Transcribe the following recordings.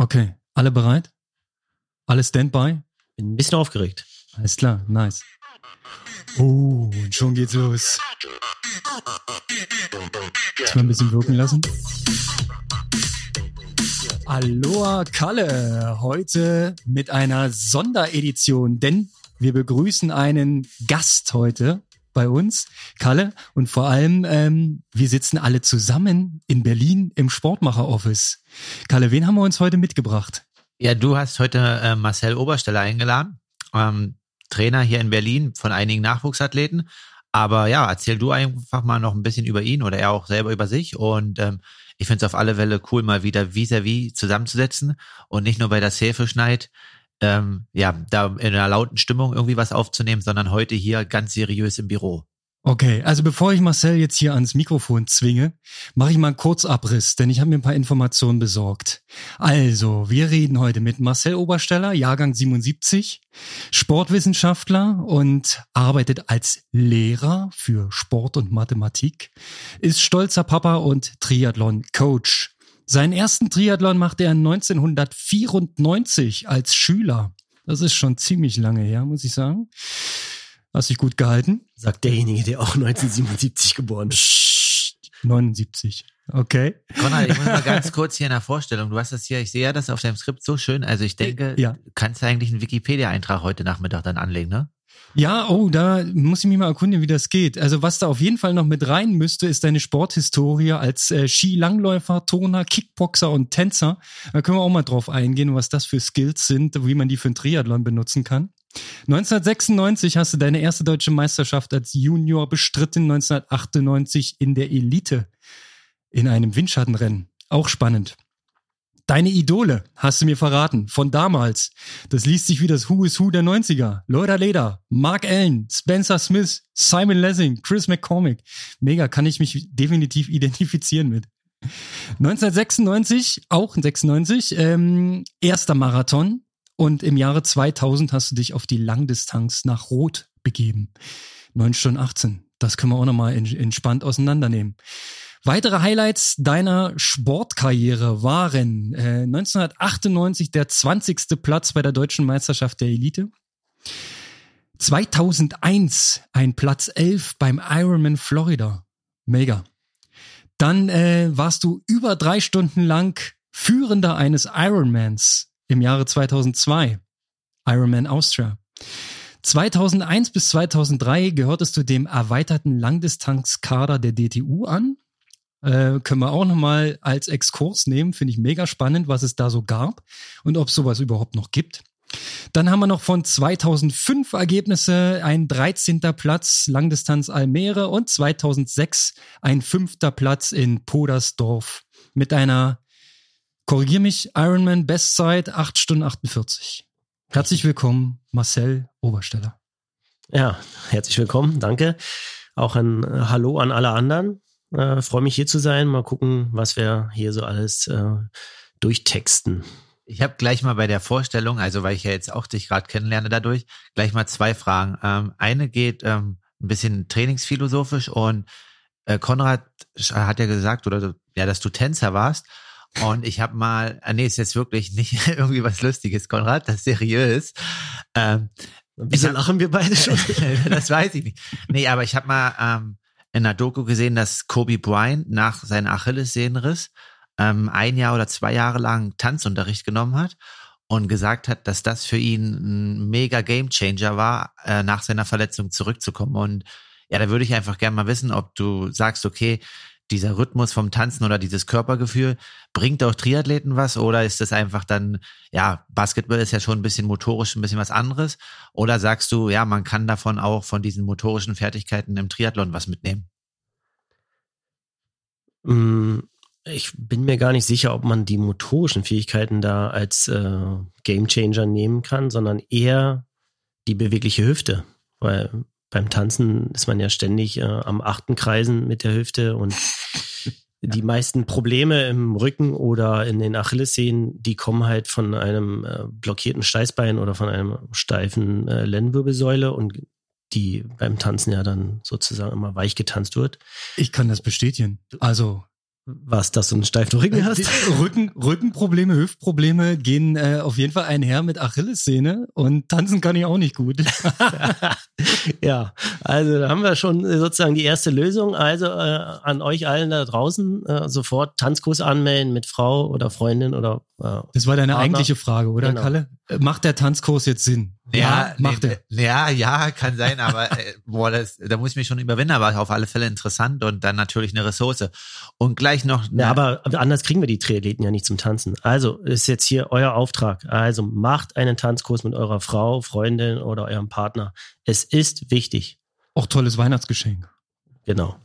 Okay, alle bereit? Alle Standby? Bin ein bisschen aufgeregt. Alles klar, nice. Oh, und schon geht's los. Jetzt mal ein bisschen wirken lassen. Aloha Kalle, heute mit einer Sonderedition, denn wir begrüßen einen Gast heute bei uns, Kalle, und vor allem, ähm, wir sitzen alle zusammen in Berlin im Sportmacher-Office. Kalle, wen haben wir uns heute mitgebracht? Ja, du hast heute äh, Marcel Obersteller eingeladen, ähm, Trainer hier in Berlin von einigen Nachwuchsathleten. Aber ja, erzähl du einfach mal noch ein bisschen über ihn oder er auch selber über sich. Und ähm, ich finde es auf alle Fälle cool, mal wieder vis-à-vis -vis zusammenzusetzen und nicht nur bei der Säfeschneid ähm, ja, da in einer lauten Stimmung irgendwie was aufzunehmen, sondern heute hier ganz seriös im Büro. Okay, also bevor ich Marcel jetzt hier ans Mikrofon zwinge, mache ich mal einen Kurzabriss, denn ich habe mir ein paar Informationen besorgt. Also, wir reden heute mit Marcel Obersteller, Jahrgang 77, Sportwissenschaftler und arbeitet als Lehrer für Sport und Mathematik, ist stolzer Papa und Triathlon-Coach. Seinen ersten Triathlon machte er 1994 als Schüler. Das ist schon ziemlich lange her, muss ich sagen. Hast dich gut gehalten? Sagt derjenige, der auch 1977 geboren ist. 79. Okay. Konrad, ich muss mal ganz kurz hier in der Vorstellung. Du hast das hier, ich sehe ja das auf deinem Skript so schön. Also ich denke, ja. kannst du eigentlich einen Wikipedia-Eintrag heute Nachmittag dann anlegen, ne? Ja, oh, da muss ich mich mal erkundigen, wie das geht. Also was da auf jeden Fall noch mit rein müsste, ist deine Sporthistorie als äh, Skilangläufer, Turner, Kickboxer und Tänzer. Da können wir auch mal drauf eingehen, was das für Skills sind, wie man die für einen Triathlon benutzen kann. 1996 hast du deine erste deutsche Meisterschaft als Junior bestritten, 1998 in der Elite in einem Windschattenrennen. Auch spannend. Deine Idole hast du mir verraten, von damals. Das liest sich wie das Who is Who der 90er. Loda Leder, Mark Allen, Spencer Smith, Simon Lessing, Chris McCormick. Mega, kann ich mich definitiv identifizieren mit. 1996, auch 96, ähm, erster Marathon. Und im Jahre 2000 hast du dich auf die Langdistanz nach Rot begeben. 9 Stunden 18. Das können wir auch nochmal entspannt auseinandernehmen. Weitere Highlights deiner Sportkarriere waren äh, 1998 der 20. Platz bei der deutschen Meisterschaft der Elite. 2001 ein Platz 11 beim Ironman Florida. Mega. Dann äh, warst du über drei Stunden lang Führender eines Ironmans im Jahre 2002. Ironman Austria. 2001 bis 2003 gehörtest du dem erweiterten Langdistanzkader der DTU an. Äh, können wir auch nochmal als Exkurs nehmen. Finde ich mega spannend, was es da so gab und ob es sowas überhaupt noch gibt. Dann haben wir noch von 2005 Ergebnisse ein 13. Platz Langdistanz Almere und 2006 ein fünfter Platz in Podersdorf mit einer, korrigier mich, Ironman Bestzeit 8 Stunden 48. Herzlich willkommen, Marcel Obersteller. Ja, herzlich willkommen, danke. Auch ein äh, Hallo an alle anderen. Äh, Freue mich hier zu sein. Mal gucken, was wir hier so alles äh, durchtexten. Ich habe gleich mal bei der Vorstellung, also weil ich ja jetzt auch dich gerade kennenlerne dadurch, gleich mal zwei Fragen. Ähm, eine geht ähm, ein bisschen trainingsphilosophisch und äh, Konrad hat ja gesagt, oder ja, dass du Tänzer warst. Und ich habe mal, ah, nee, ist jetzt wirklich nicht irgendwie was Lustiges, Konrad, das ist seriös. Ähm, Wieso lachen wir beide schon? das weiß ich nicht. Nee, aber ich habe mal ähm, in einer Doku gesehen, dass Kobe Bryant nach seinem Achillessehnenriss ähm, ein Jahr oder zwei Jahre lang Tanzunterricht genommen hat und gesagt hat, dass das für ihn ein mega Gamechanger war, äh, nach seiner Verletzung zurückzukommen. Und ja, da würde ich einfach gerne mal wissen, ob du sagst, okay, dieser Rhythmus vom Tanzen oder dieses Körpergefühl, bringt auch Triathleten was oder ist das einfach dann, ja, Basketball ist ja schon ein bisschen motorisch, ein bisschen was anderes? Oder sagst du, ja, man kann davon auch von diesen motorischen Fertigkeiten im Triathlon was mitnehmen? Mm, ich bin mir gar nicht sicher, ob man die motorischen Fähigkeiten da als äh, Gamechanger nehmen kann, sondern eher die bewegliche Hüfte. Weil beim Tanzen ist man ja ständig äh, am achten Kreisen mit der Hüfte und die meisten Probleme im Rücken oder in den Achillessehnen, die kommen halt von einem äh, blockierten Steißbein oder von einem steifen äh, Lendenwirbelsäule und die beim Tanzen ja dann sozusagen immer weich getanzt wird. Ich kann das bestätigen. Also Was, dass du einen steifen Rücken hast? Rücken, Rückenprobleme, Hüftprobleme gehen äh, auf jeden Fall einher mit Achillessehne und tanzen kann ich auch nicht gut. ja, also da haben wir schon sozusagen die erste Lösung. Also äh, an euch allen da draußen äh, sofort Tanzkurs anmelden mit Frau oder Freundin oder äh, Das war deine Partner. eigentliche Frage, oder genau. Kalle? Äh, macht der Tanzkurs jetzt Sinn? Ja, ja macht nee, er. Ja, ja, kann sein, aber äh, boah, das, da muss ich mich schon überwinden, aber auf alle Fälle interessant und dann natürlich eine Ressource. Und gleich noch. Ja, aber anders kriegen wir die Triathleten ja nicht zum Tanzen. Also ist jetzt hier euer Auftrag. Also macht einen Tanzkurs mit eurer Frau, Freundin oder eurem Partner. Es ist wichtig. Auch tolles Weihnachtsgeschenk. Genau.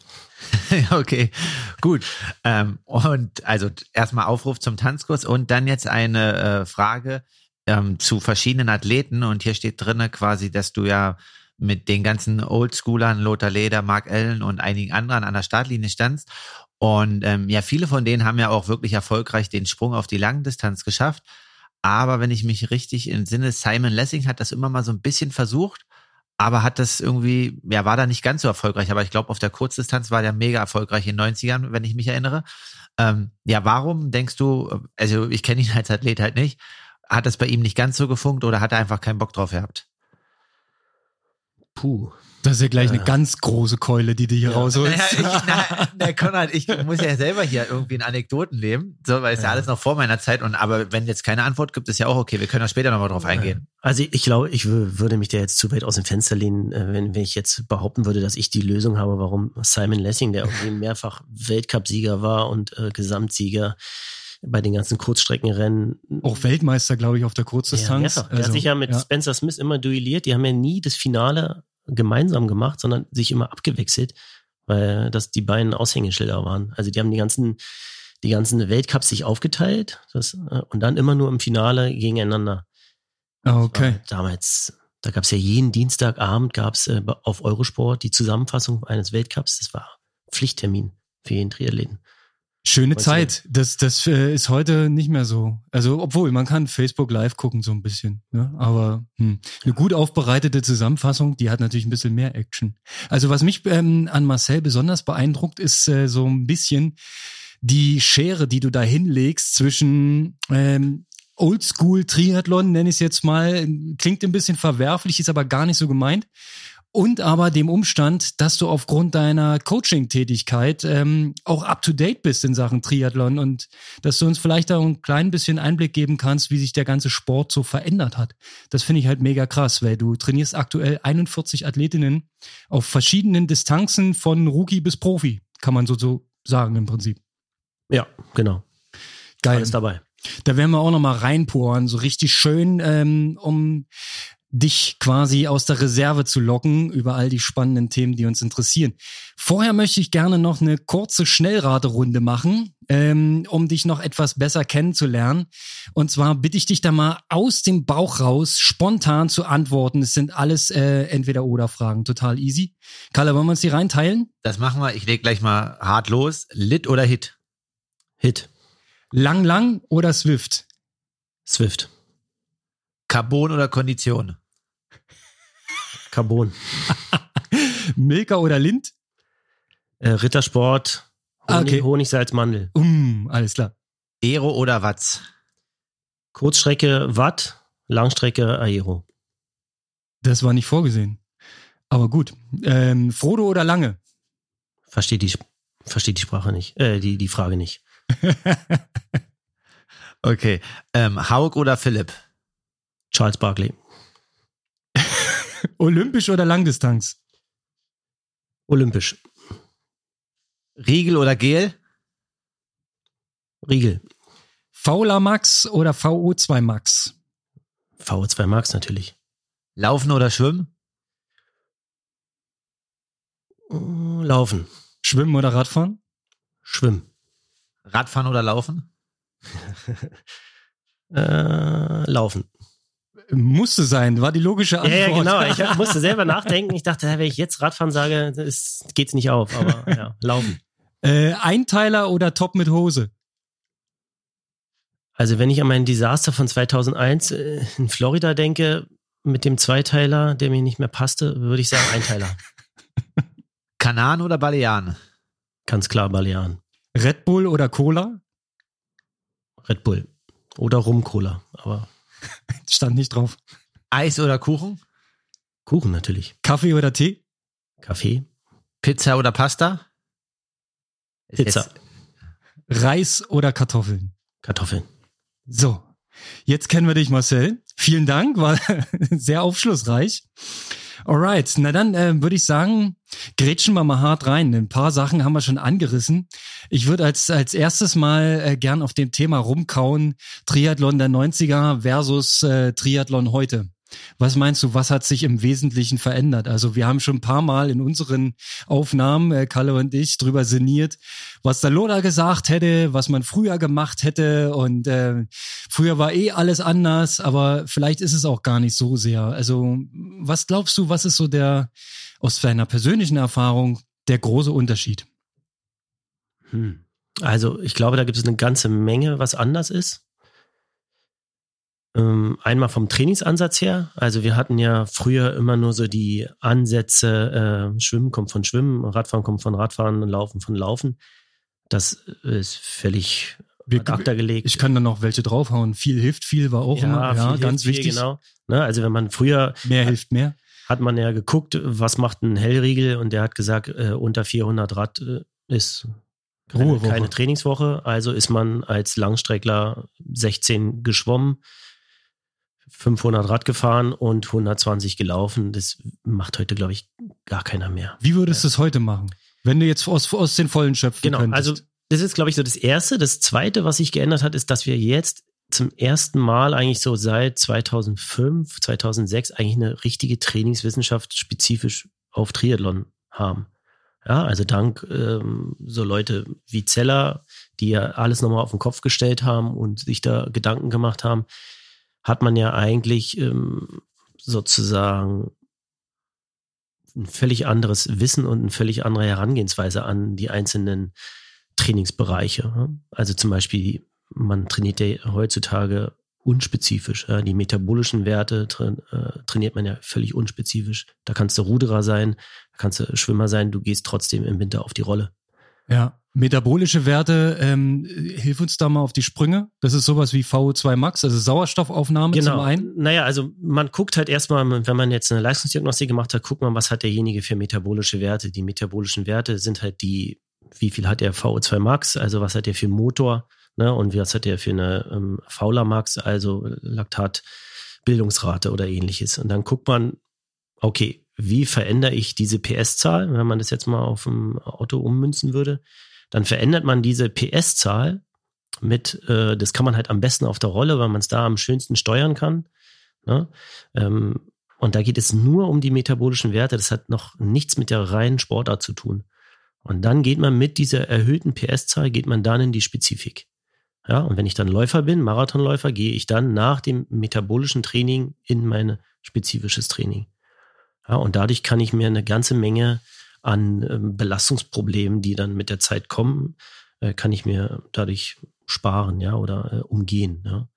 okay, gut. Ähm, und also erstmal Aufruf zum Tanzkurs und dann jetzt eine äh, Frage ähm, zu verschiedenen Athleten und hier steht drinne quasi, dass du ja mit den ganzen Oldschoolern, Lothar Leder, Mark Allen und einigen anderen an der Startlinie standst. Und ähm, ja, viele von denen haben ja auch wirklich erfolgreich den Sprung auf die Langdistanz geschafft. Aber wenn ich mich richtig entsinne, Simon Lessing hat das immer mal so ein bisschen versucht, aber hat das irgendwie, ja, war da nicht ganz so erfolgreich. Aber ich glaube, auf der Kurzdistanz war der mega erfolgreich in den 90ern, wenn ich mich erinnere. Ähm, ja, warum denkst du, also ich kenne ihn als Athlet halt nicht, hat das bei ihm nicht ganz so gefunkt oder hat er einfach keinen Bock drauf gehabt? Puh. Das ist ja gleich eine äh. ganz große Keule, die du hier ja. rausholst. Naja, ich, na, na, Konrad, ich muss ja selber hier irgendwie in Anekdoten leben, so, weil es ja. ja alles noch vor meiner Zeit und aber wenn jetzt keine Antwort gibt, ist ja auch okay. Wir können da später nochmal drauf eingehen. Also ich glaube, ich würde mich da jetzt zu weit aus dem Fenster lehnen, äh, wenn, wenn ich jetzt behaupten würde, dass ich die Lösung habe, warum Simon Lessing, der irgendwie mehrfach Weltcupsieger war und äh, Gesamtsieger, bei den ganzen Kurzstreckenrennen. Auch Weltmeister, glaube ich, auf der Kurzdistanz. Ja, also, er hat sich ja mit ja. Spencer Smith immer duelliert. Die haben ja nie das Finale gemeinsam gemacht, sondern sich immer abgewechselt, weil das die beiden Aushängeschilder waren. Also die haben die ganzen, die ganzen Weltcups sich aufgeteilt das, äh, und dann immer nur im Finale gegeneinander. Ah, okay. Damals, da gab es ja jeden Dienstagabend gab's äh, auf Eurosport die Zusammenfassung eines Weltcups. Das war Pflichttermin für jeden Triathleten. Schöne weißt Zeit. Das, das äh, ist heute nicht mehr so. Also, obwohl, man kann Facebook Live gucken, so ein bisschen. Ne? Aber hm, eine gut aufbereitete Zusammenfassung, die hat natürlich ein bisschen mehr Action. Also, was mich ähm, an Marcel besonders beeindruckt, ist äh, so ein bisschen die Schere, die du da hinlegst zwischen ähm, Oldschool Triathlon, nenne ich es jetzt mal, klingt ein bisschen verwerflich, ist aber gar nicht so gemeint und aber dem Umstand, dass du aufgrund deiner Coaching-Tätigkeit ähm, auch up-to-date bist in Sachen Triathlon und dass du uns vielleicht da ein klein bisschen Einblick geben kannst, wie sich der ganze Sport so verändert hat. Das finde ich halt mega krass, weil du trainierst aktuell 41 Athletinnen auf verschiedenen Distanzen von Rookie bis Profi, kann man so, so sagen im Prinzip. Ja, genau. Geil. Alles dabei. Da werden wir auch noch mal reinporen, so richtig schön, ähm, um dich quasi aus der Reserve zu locken über all die spannenden Themen, die uns interessieren. Vorher möchte ich gerne noch eine kurze Schnellraterunde machen, ähm, um dich noch etwas besser kennenzulernen. Und zwar bitte ich dich da mal aus dem Bauch raus spontan zu antworten. Es sind alles äh, entweder oder Fragen, total easy. Kalle, wollen wir uns die reinteilen? Das machen wir. Ich leg gleich mal hart los. Lit oder Hit? Hit. Lang, lang oder Swift? Swift. Carbon oder Kondition? Carbon. Milka oder Lind? Äh, Rittersport, Honig, okay. Honigsalz, Mandel. Um, alles klar. Aero oder Watts? Kurzstrecke Watt, Langstrecke Aero. Das war nicht vorgesehen. Aber gut. Ähm, Frodo oder Lange? Versteht die, versteht die Sprache nicht, äh, die, die Frage nicht. okay. Ähm, Haug oder Philipp? Charles Barkley. Olympisch oder Langdistanz? Olympisch. Riegel oder Gel? Riegel. Fauler Max oder VO2 Max? VO2 Max natürlich. Laufen oder schwimmen? Laufen. Schwimmen oder Radfahren? Schwimmen. Radfahren oder laufen? äh, laufen. Musste sein, war die logische Antwort. Ja, ja genau. Ich musste selber nachdenken. Ich dachte, wenn ich jetzt Radfahren sage, das geht's nicht auf. Aber ja, laufen. Äh, Einteiler oder Top mit Hose? Also wenn ich an mein Desaster von 2001 äh, in Florida denke, mit dem Zweiteiler, der mir nicht mehr passte, würde ich sagen Einteiler. Kanan oder Balearen? Ganz klar Balearen. Red Bull oder Cola? Red Bull. Oder Rum-Cola, aber Stand nicht drauf. Eis oder Kuchen? Kuchen natürlich. Kaffee oder Tee? Kaffee, Pizza oder Pasta? Pizza, jetzt- Reis oder Kartoffeln? Kartoffeln. So, jetzt kennen wir dich, Marcel. Vielen Dank, war sehr aufschlussreich. Alright, na dann äh, würde ich sagen, grätschen wir mal hart rein. Ein paar Sachen haben wir schon angerissen. Ich würde als, als erstes mal äh, gern auf dem Thema rumkauen. Triathlon der 90er versus äh, Triathlon heute. Was meinst du, was hat sich im Wesentlichen verändert? Also wir haben schon ein paar Mal in unseren Aufnahmen, äh, Kalle und ich, drüber sinniert, was der Lola gesagt hätte, was man früher gemacht hätte und äh, früher war eh alles anders, aber vielleicht ist es auch gar nicht so sehr. Also was glaubst du, was ist so der, aus deiner persönlichen Erfahrung, der große Unterschied? Hm. Also ich glaube, da gibt es eine ganze Menge, was anders ist. Ähm, einmal vom Trainingsansatz her. Also wir hatten ja früher immer nur so die Ansätze, äh, Schwimmen kommt von Schwimmen, Radfahren kommt von Radfahren, Laufen von Laufen. Das ist völlig Wir- gelegt. Ich kann da noch welche draufhauen. Viel hilft viel, war auch immer, ja, ganz hilft wichtig. Genau. Ne, also wenn man früher Mehr hilft mehr. hat man ja geguckt, was macht ein Hellriegel und der hat gesagt, äh, unter 400 Rad äh, ist keine, keine Trainingswoche. Also ist man als Langstreckler 16 geschwommen, 500 Rad gefahren und 120 gelaufen. Das macht heute, glaube ich, gar keiner mehr. Wie würdest du es heute machen? Wenn du jetzt aus, aus den Vollen schöpfen Genau, könntest. also das ist, glaube ich, so das Erste. Das Zweite, was sich geändert hat, ist, dass wir jetzt zum ersten Mal eigentlich so seit 2005, 2006 eigentlich eine richtige Trainingswissenschaft spezifisch auf Triathlon haben. Ja, also dank ähm, so Leute wie Zeller, die ja alles nochmal auf den Kopf gestellt haben und sich da Gedanken gemacht haben, hat man ja eigentlich ähm, sozusagen ein völlig anderes Wissen und eine völlig andere Herangehensweise an die einzelnen Trainingsbereiche. Also zum Beispiel, man trainiert ja heutzutage unspezifisch. Die metabolischen Werte äh, trainiert man ja völlig unspezifisch. Da kannst du Ruderer sein, da kannst du Schwimmer sein, du gehst trotzdem im Winter auf die Rolle. Ja, metabolische Werte, ähm, hilf uns da mal auf die Sprünge. Das ist sowas wie VO2 Max, also Sauerstoffaufnahme zum einen. Naja, also man guckt halt erstmal, wenn man jetzt eine Leistungsdiagnostik gemacht hat, guckt man, was hat derjenige für metabolische Werte. Die metabolischen Werte sind halt die, wie viel hat der VO2 Max, also was hat der für einen Motor, ne, und was hat der für eine ähm, Fauler Max, also Laktatbildungsrate oder ähnliches. Und dann guckt man, okay, wie verändere ich diese PS-Zahl, wenn man das jetzt mal auf dem Auto ummünzen würde, dann verändert man diese PS-Zahl mit, äh, das kann man halt am besten auf der Rolle, weil man es da am schönsten steuern kann. Ne? Ähm, und da geht es nur um die metabolischen Werte. Das hat noch nichts mit der reinen Sportart zu tun. Und dann geht man mit dieser erhöhten PS-Zahl, geht man dann in die Spezifik. Ja, und wenn ich dann Läufer bin, Marathonläufer, gehe ich dann nach dem metabolischen Training in mein spezifisches Training. Ja, und dadurch kann ich mir eine ganze Menge an ähm, Belastungsproblemen, die dann mit der Zeit kommen, äh, kann ich mir dadurch sparen, ja, oder äh, umgehen, ja.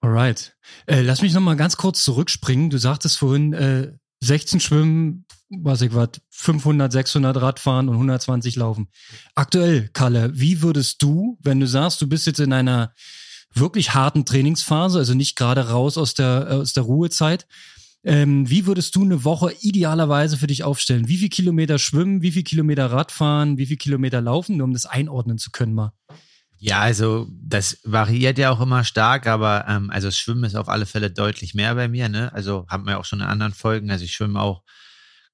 Alright. Äh, lass mich noch mal ganz kurz zurückspringen. Du sagtest vorhin, äh, 16 Schwimmen, was ich was, 500, 600 Radfahren und 120 Laufen. Aktuell, Kalle, wie würdest du, wenn du sagst, du bist jetzt in einer wirklich harten Trainingsphase, also nicht gerade raus aus der, aus der Ruhezeit, ähm, wie würdest du eine Woche idealerweise für dich aufstellen? Wie viel Kilometer schwimmen, wie viel Kilometer Radfahren, wie viel Kilometer laufen, nur um das einordnen zu können mal? Ja, also das variiert ja auch immer stark, aber ähm, also Schwimmen ist auf alle Fälle deutlich mehr bei mir, ne? Also haben wir auch schon in anderen Folgen. Also ich schwimme auch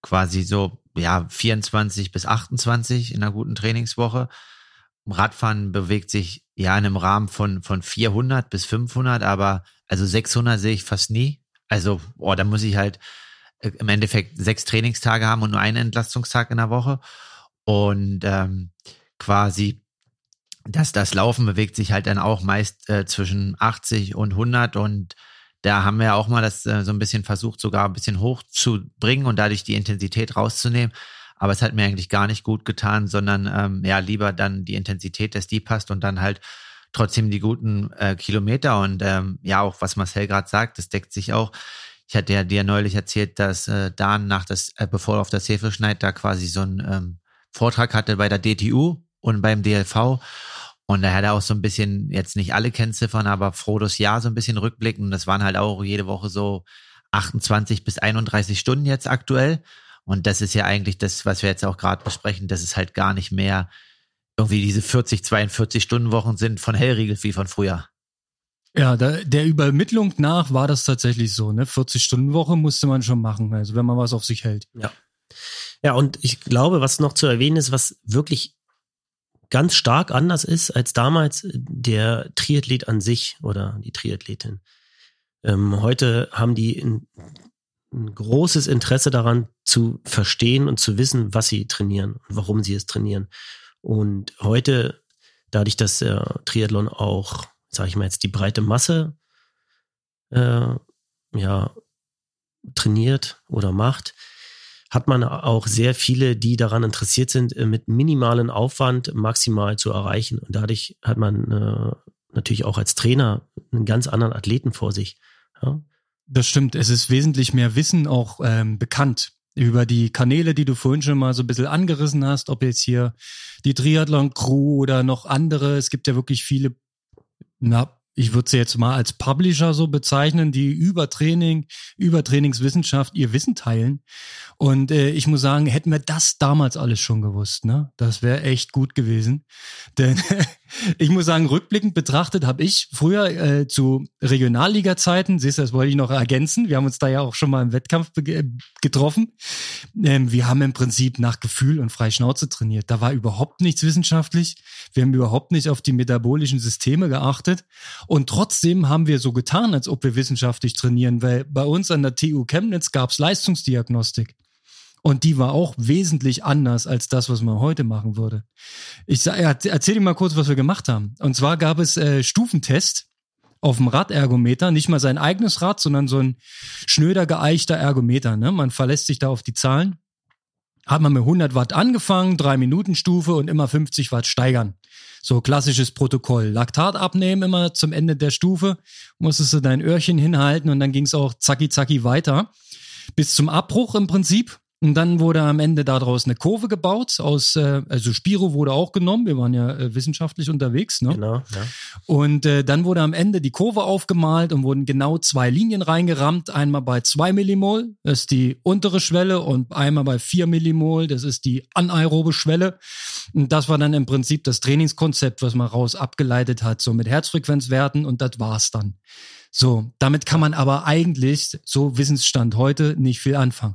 quasi so ja 24 bis 28 in einer guten Trainingswoche. Radfahren bewegt sich ja in einem Rahmen von von 400 bis 500, aber also 600 sehe ich fast nie. Also oh, da muss ich halt äh, im Endeffekt sechs Trainingstage haben und nur einen Entlastungstag in der Woche und ähm, quasi das, das Laufen bewegt sich halt dann auch meist äh, zwischen 80 und 100 und da haben wir auch mal das äh, so ein bisschen versucht, sogar ein bisschen hochzubringen und dadurch die Intensität rauszunehmen. Aber es hat mir eigentlich gar nicht gut getan, sondern ähm, ja, lieber dann die Intensität, dass die passt und dann halt trotzdem die guten äh, Kilometer und ähm, ja, auch was Marcel gerade sagt, das deckt sich auch. Ich hatte ja dir neulich erzählt, dass äh, Dan nach das, äh, bevor er auf das Hefe schneit, da quasi so einen ähm, Vortrag hatte bei der DTU und beim DLV Und da hat er auch so ein bisschen, jetzt nicht alle Kennziffern, aber Frodos Jahr so ein bisschen rückblicken. Das waren halt auch jede Woche so 28 bis 31 Stunden jetzt aktuell. Und das ist ja eigentlich das, was wir jetzt auch gerade besprechen, dass es halt gar nicht mehr irgendwie diese 40, 42 Stunden Wochen sind von Hellriegel wie von früher. Ja, da, der Übermittlung nach war das tatsächlich so, ne? 40 Stunden Woche musste man schon machen, also wenn man was auf sich hält. Ja. Ja, und ich glaube, was noch zu erwähnen ist, was wirklich ganz stark anders ist als damals der Triathlet an sich oder die Triathletin. Ähm, heute haben die ein, ein, großes Interesse daran zu verstehen und zu wissen, was sie trainieren und warum sie es trainieren. Und heute, dadurch, dass der Triathlon auch, sage ich mal jetzt, die breite Masse äh, ja trainiert oder macht, hat man auch sehr viele, die daran interessiert sind, äh, mit minimalen Aufwand maximal zu erreichen. Und dadurch hat man äh, natürlich auch als Trainer einen ganz anderen Athleten vor sich. Ja? Das stimmt. Es ist wesentlich mehr Wissen auch ähm, bekannt über die Kanäle, die du vorhin schon mal so ein bisschen angerissen hast, ob jetzt hier die Triathlon-Crew oder noch andere. Es gibt ja wirklich viele na, ich würde sie jetzt mal als Publisher so bezeichnen, die über Training, über Trainingswissenschaft ihr Wissen teilen. Und äh, ich muss sagen, hätten wir das damals alles schon gewusst, ne? Das wäre echt gut gewesen. Denn ich muss sagen, rückblickend betrachtet habe ich früher äh, zu Regionalliga-Zeiten, siehst du, das wollte ich noch ergänzen, wir haben uns da ja auch schon mal im Wettkampf getroffen. Ähm, wir haben im Prinzip nach Gefühl und frei Schnauze trainiert. Da war überhaupt nichts wissenschaftlich. Wir haben überhaupt nicht auf die metabolischen Systeme geachtet. Und trotzdem haben wir so getan, als ob wir wissenschaftlich trainieren, weil bei uns an der TU Chemnitz gab es Leistungsdiagnostik. Und die war auch wesentlich anders als das, was man heute machen würde. Ich erzähle dir mal kurz, was wir gemacht haben. Und zwar gab es äh, Stufentest auf dem Radergometer, nicht mal sein eigenes Rad, sondern so ein schnöder geeichter Ergometer. Ne? Man verlässt sich da auf die Zahlen. Hat man mit 100 Watt angefangen, drei Minuten Stufe und immer 50 Watt steigern. So klassisches Protokoll. Laktat abnehmen immer zum Ende der Stufe, musstest du dein Öhrchen hinhalten und dann ging es auch zacki zacki weiter. Bis zum Abbruch im Prinip. Und dann wurde am Ende daraus eine Kurve gebaut aus, äh, also Spiro wurde auch genommen, wir waren ja äh, wissenschaftlich unterwegs, ne? Genau, ja. Und äh, dann wurde am Ende die Kurve aufgemalt und wurden genau zwei Linien reingerammt. Einmal bei zwei Millimol, das ist die untere Schwelle, und einmal bei vier Millimol, das ist die anaerobe Schwelle. Und das war dann im Prinzip das Trainingskonzept, was man raus abgeleitet hat, so mit Herzfrequenzwerten und das war's dann. So, damit kann man aber eigentlich, so Wissensstand heute, nicht viel anfangen.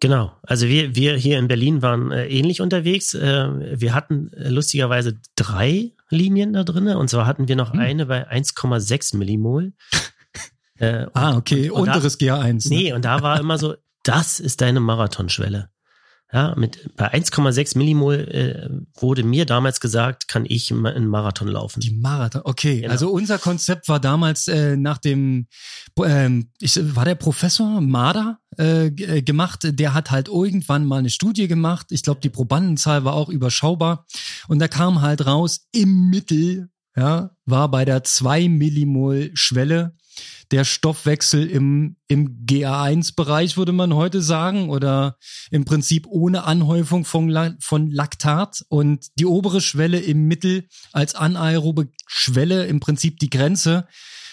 Genau. Also wir, wir hier in Berlin waren äh, ähnlich unterwegs. Äh, wir hatten äh, lustigerweise drei Linien da drin. Und zwar hatten wir noch hm. eine bei 1,6 Millimol. Äh, ah, okay. Und, und Unteres da, GA1. Ne? Nee, und da war immer so, das ist deine Marathonschwelle. Ja, mit bei 1,6 Millimol äh, wurde mir damals gesagt, kann ich einen Marathon laufen. Die Marathon, okay. Genau. Also unser Konzept war damals äh, nach dem, ähm, ich, war der Professor Marder äh, äh, gemacht, der hat halt irgendwann mal eine Studie gemacht. Ich glaube, die Probandenzahl war auch überschaubar. Und da kam halt raus, im Mittel ja, war bei der 2 Millimol Schwelle der Stoffwechsel im, im GA1-Bereich, würde man heute sagen, oder im Prinzip ohne Anhäufung von, von Laktat und die obere Schwelle im Mittel als anaerobe Schwelle im Prinzip die Grenze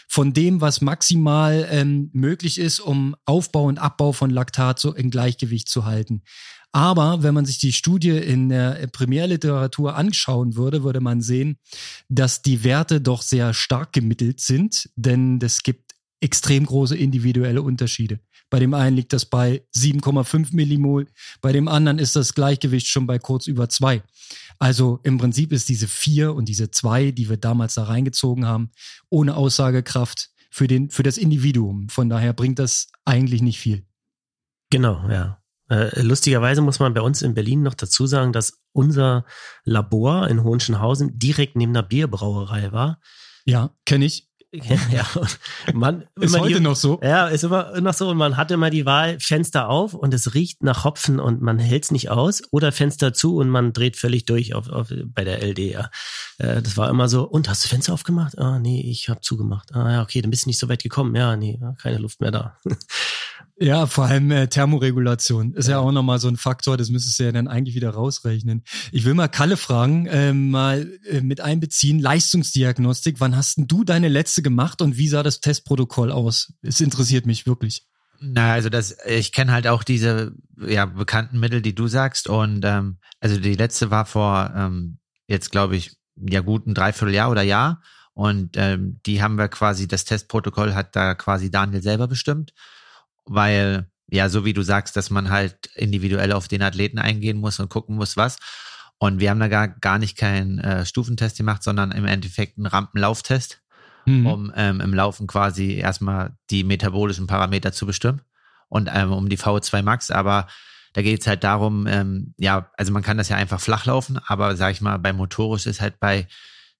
von dem, was maximal ähm, möglich ist, um Aufbau und Abbau von Laktat so in Gleichgewicht zu halten. Aber wenn man sich die Studie in der Primärliteratur anschauen würde, würde man sehen, dass die Werte doch sehr stark gemittelt sind, denn es gibt extrem große individuelle Unterschiede. Bei dem einen liegt das bei 7,5 Millimol, bei dem anderen ist das Gleichgewicht schon bei kurz über zwei. Also im Prinzip ist diese vier und diese zwei, die wir damals da reingezogen haben, ohne Aussagekraft für, den, für das Individuum. Von daher bringt das eigentlich nicht viel. Genau, ja. Äh, lustigerweise muss man bei uns in Berlin noch dazu sagen, dass unser Labor in Hohenschönhausen direkt neben einer Bierbrauerei war. Ja, kenne ich. ja, man, ist heute die, noch so. Ja, ist immer noch so. Und man hat immer die Wahl, Fenster auf und es riecht nach Hopfen und man hält es nicht aus oder Fenster zu und man dreht völlig durch auf, auf, bei der LD. Ja. Äh, das war immer so, und hast du Fenster aufgemacht? Ah, nee, ich habe zugemacht. Ah ja, okay, dann bist du nicht so weit gekommen. Ja, nee, keine Luft mehr da. Ja, vor allem äh, Thermoregulation ist ja. ja auch nochmal so ein Faktor, das müsstest du ja dann eigentlich wieder rausrechnen. Ich will mal Kalle fragen, äh, mal äh, mit einbeziehen, Leistungsdiagnostik, wann hast denn du deine letzte gemacht und wie sah das Testprotokoll aus? Es interessiert mich wirklich. Na, also das, ich kenne halt auch diese ja, bekannten Mittel, die du sagst. Und ähm, also die letzte war vor ähm, jetzt, glaube ich, ja gut ein Dreivierteljahr oder Jahr. Und ähm, die haben wir quasi, das Testprotokoll hat da quasi Daniel selber bestimmt, weil, ja, so wie du sagst, dass man halt individuell auf den Athleten eingehen muss und gucken muss, was. Und wir haben da gar, gar nicht keinen äh, Stufentest gemacht, sondern im Endeffekt einen Rampenlauftest mhm. um ähm, im Laufen quasi erstmal die metabolischen Parameter zu bestimmen und ähm, um die VO2 Max. Aber da geht es halt darum, ähm, ja, also man kann das ja einfach flach laufen, aber sag ich mal, bei motorisch ist halt bei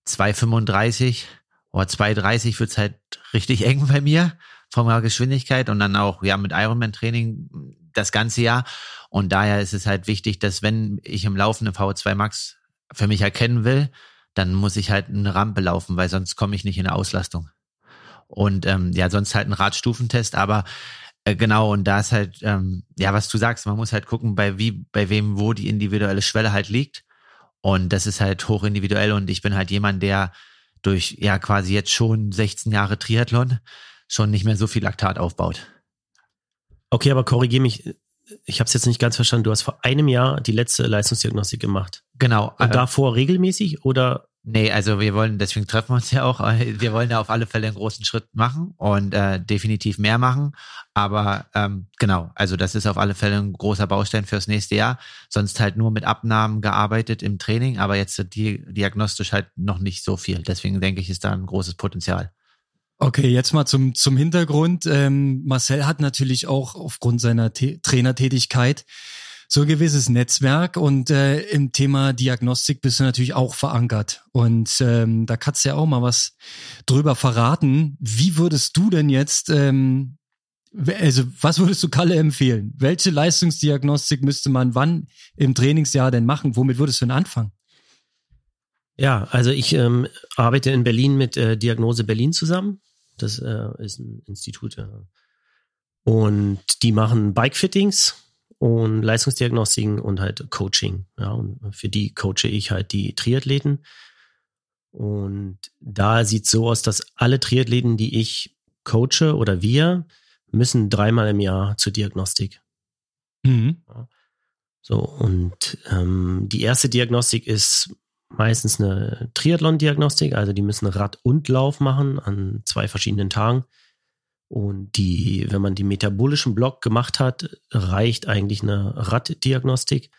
2,35 oder 2,30 wird's halt richtig eng bei mir der Geschwindigkeit und dann auch ja mit Ironman-Training das ganze Jahr. Und daher ist es halt wichtig, dass wenn ich im Laufen eine VO2 Max für mich erkennen will, dann muss ich halt eine Rampe laufen, weil sonst komme ich nicht in eine Auslastung. Und ähm, ja, sonst halt ein Radstufentest, aber äh, genau, und da ist halt, ähm, ja, was du sagst, man muss halt gucken, bei wie, bei wem, wo die individuelle Schwelle halt liegt. Und das ist halt hochindividuell und ich bin halt jemand, der durch ja quasi jetzt schon 16 Jahre Triathlon schon nicht mehr so viel Laktat aufbaut. Okay, aber korrigiere mich, ich habe es jetzt nicht ganz verstanden. Du hast vor einem Jahr die letzte Leistungsdiagnostik gemacht. Genau. Und äh, davor regelmäßig oder? Nee, also wir wollen, deswegen treffen wir uns ja auch. Wir wollen ja auf alle Fälle einen großen Schritt machen und äh, definitiv mehr machen. Aber ähm, genau, also das ist auf alle Fälle ein großer Baustein fürs nächste Jahr. Sonst halt nur mit Abnahmen gearbeitet im Training, aber jetzt die diagnostisch halt noch nicht so viel. Deswegen denke ich, ist da ein großes Potenzial. Okay, jetzt mal zum, zum Hintergrund. Ähm, Marcel hat natürlich auch aufgrund seiner T Trainertätigkeit so ein gewisses Netzwerk und äh, im Thema Diagnostik bist du natürlich auch verankert. Und ähm, da kannst du ja auch mal was drüber verraten. Wie würdest du denn jetzt, ähm, also was würdest du Kalle empfehlen? Welche Leistungsdiagnostik müsste man wann im Trainingsjahr denn machen? Womit würdest du denn anfangen? Ja, also ich ähm, arbeite in Berlin mit äh, Diagnose Berlin zusammen. Das äh, ist ein Institut. Äh, und die machen Bike-Fittings und Leistungsdiagnostiken und halt Coaching. Ja, und für die coache ich halt die Triathleten. Und da sieht es so aus, dass alle Triathleten, die ich coache oder wir, müssen dreimal im Jahr zur Diagnostik. Mhm. Ja. So, und ähm, die erste Diagnostik ist meistens eine Triathlon-Diagnostik, also die müssen Rad und Lauf machen an zwei verschiedenen Tagen. Und die, wenn man die metabolischen Block gemacht hat, reicht eigentlich eine Raddiagnostik.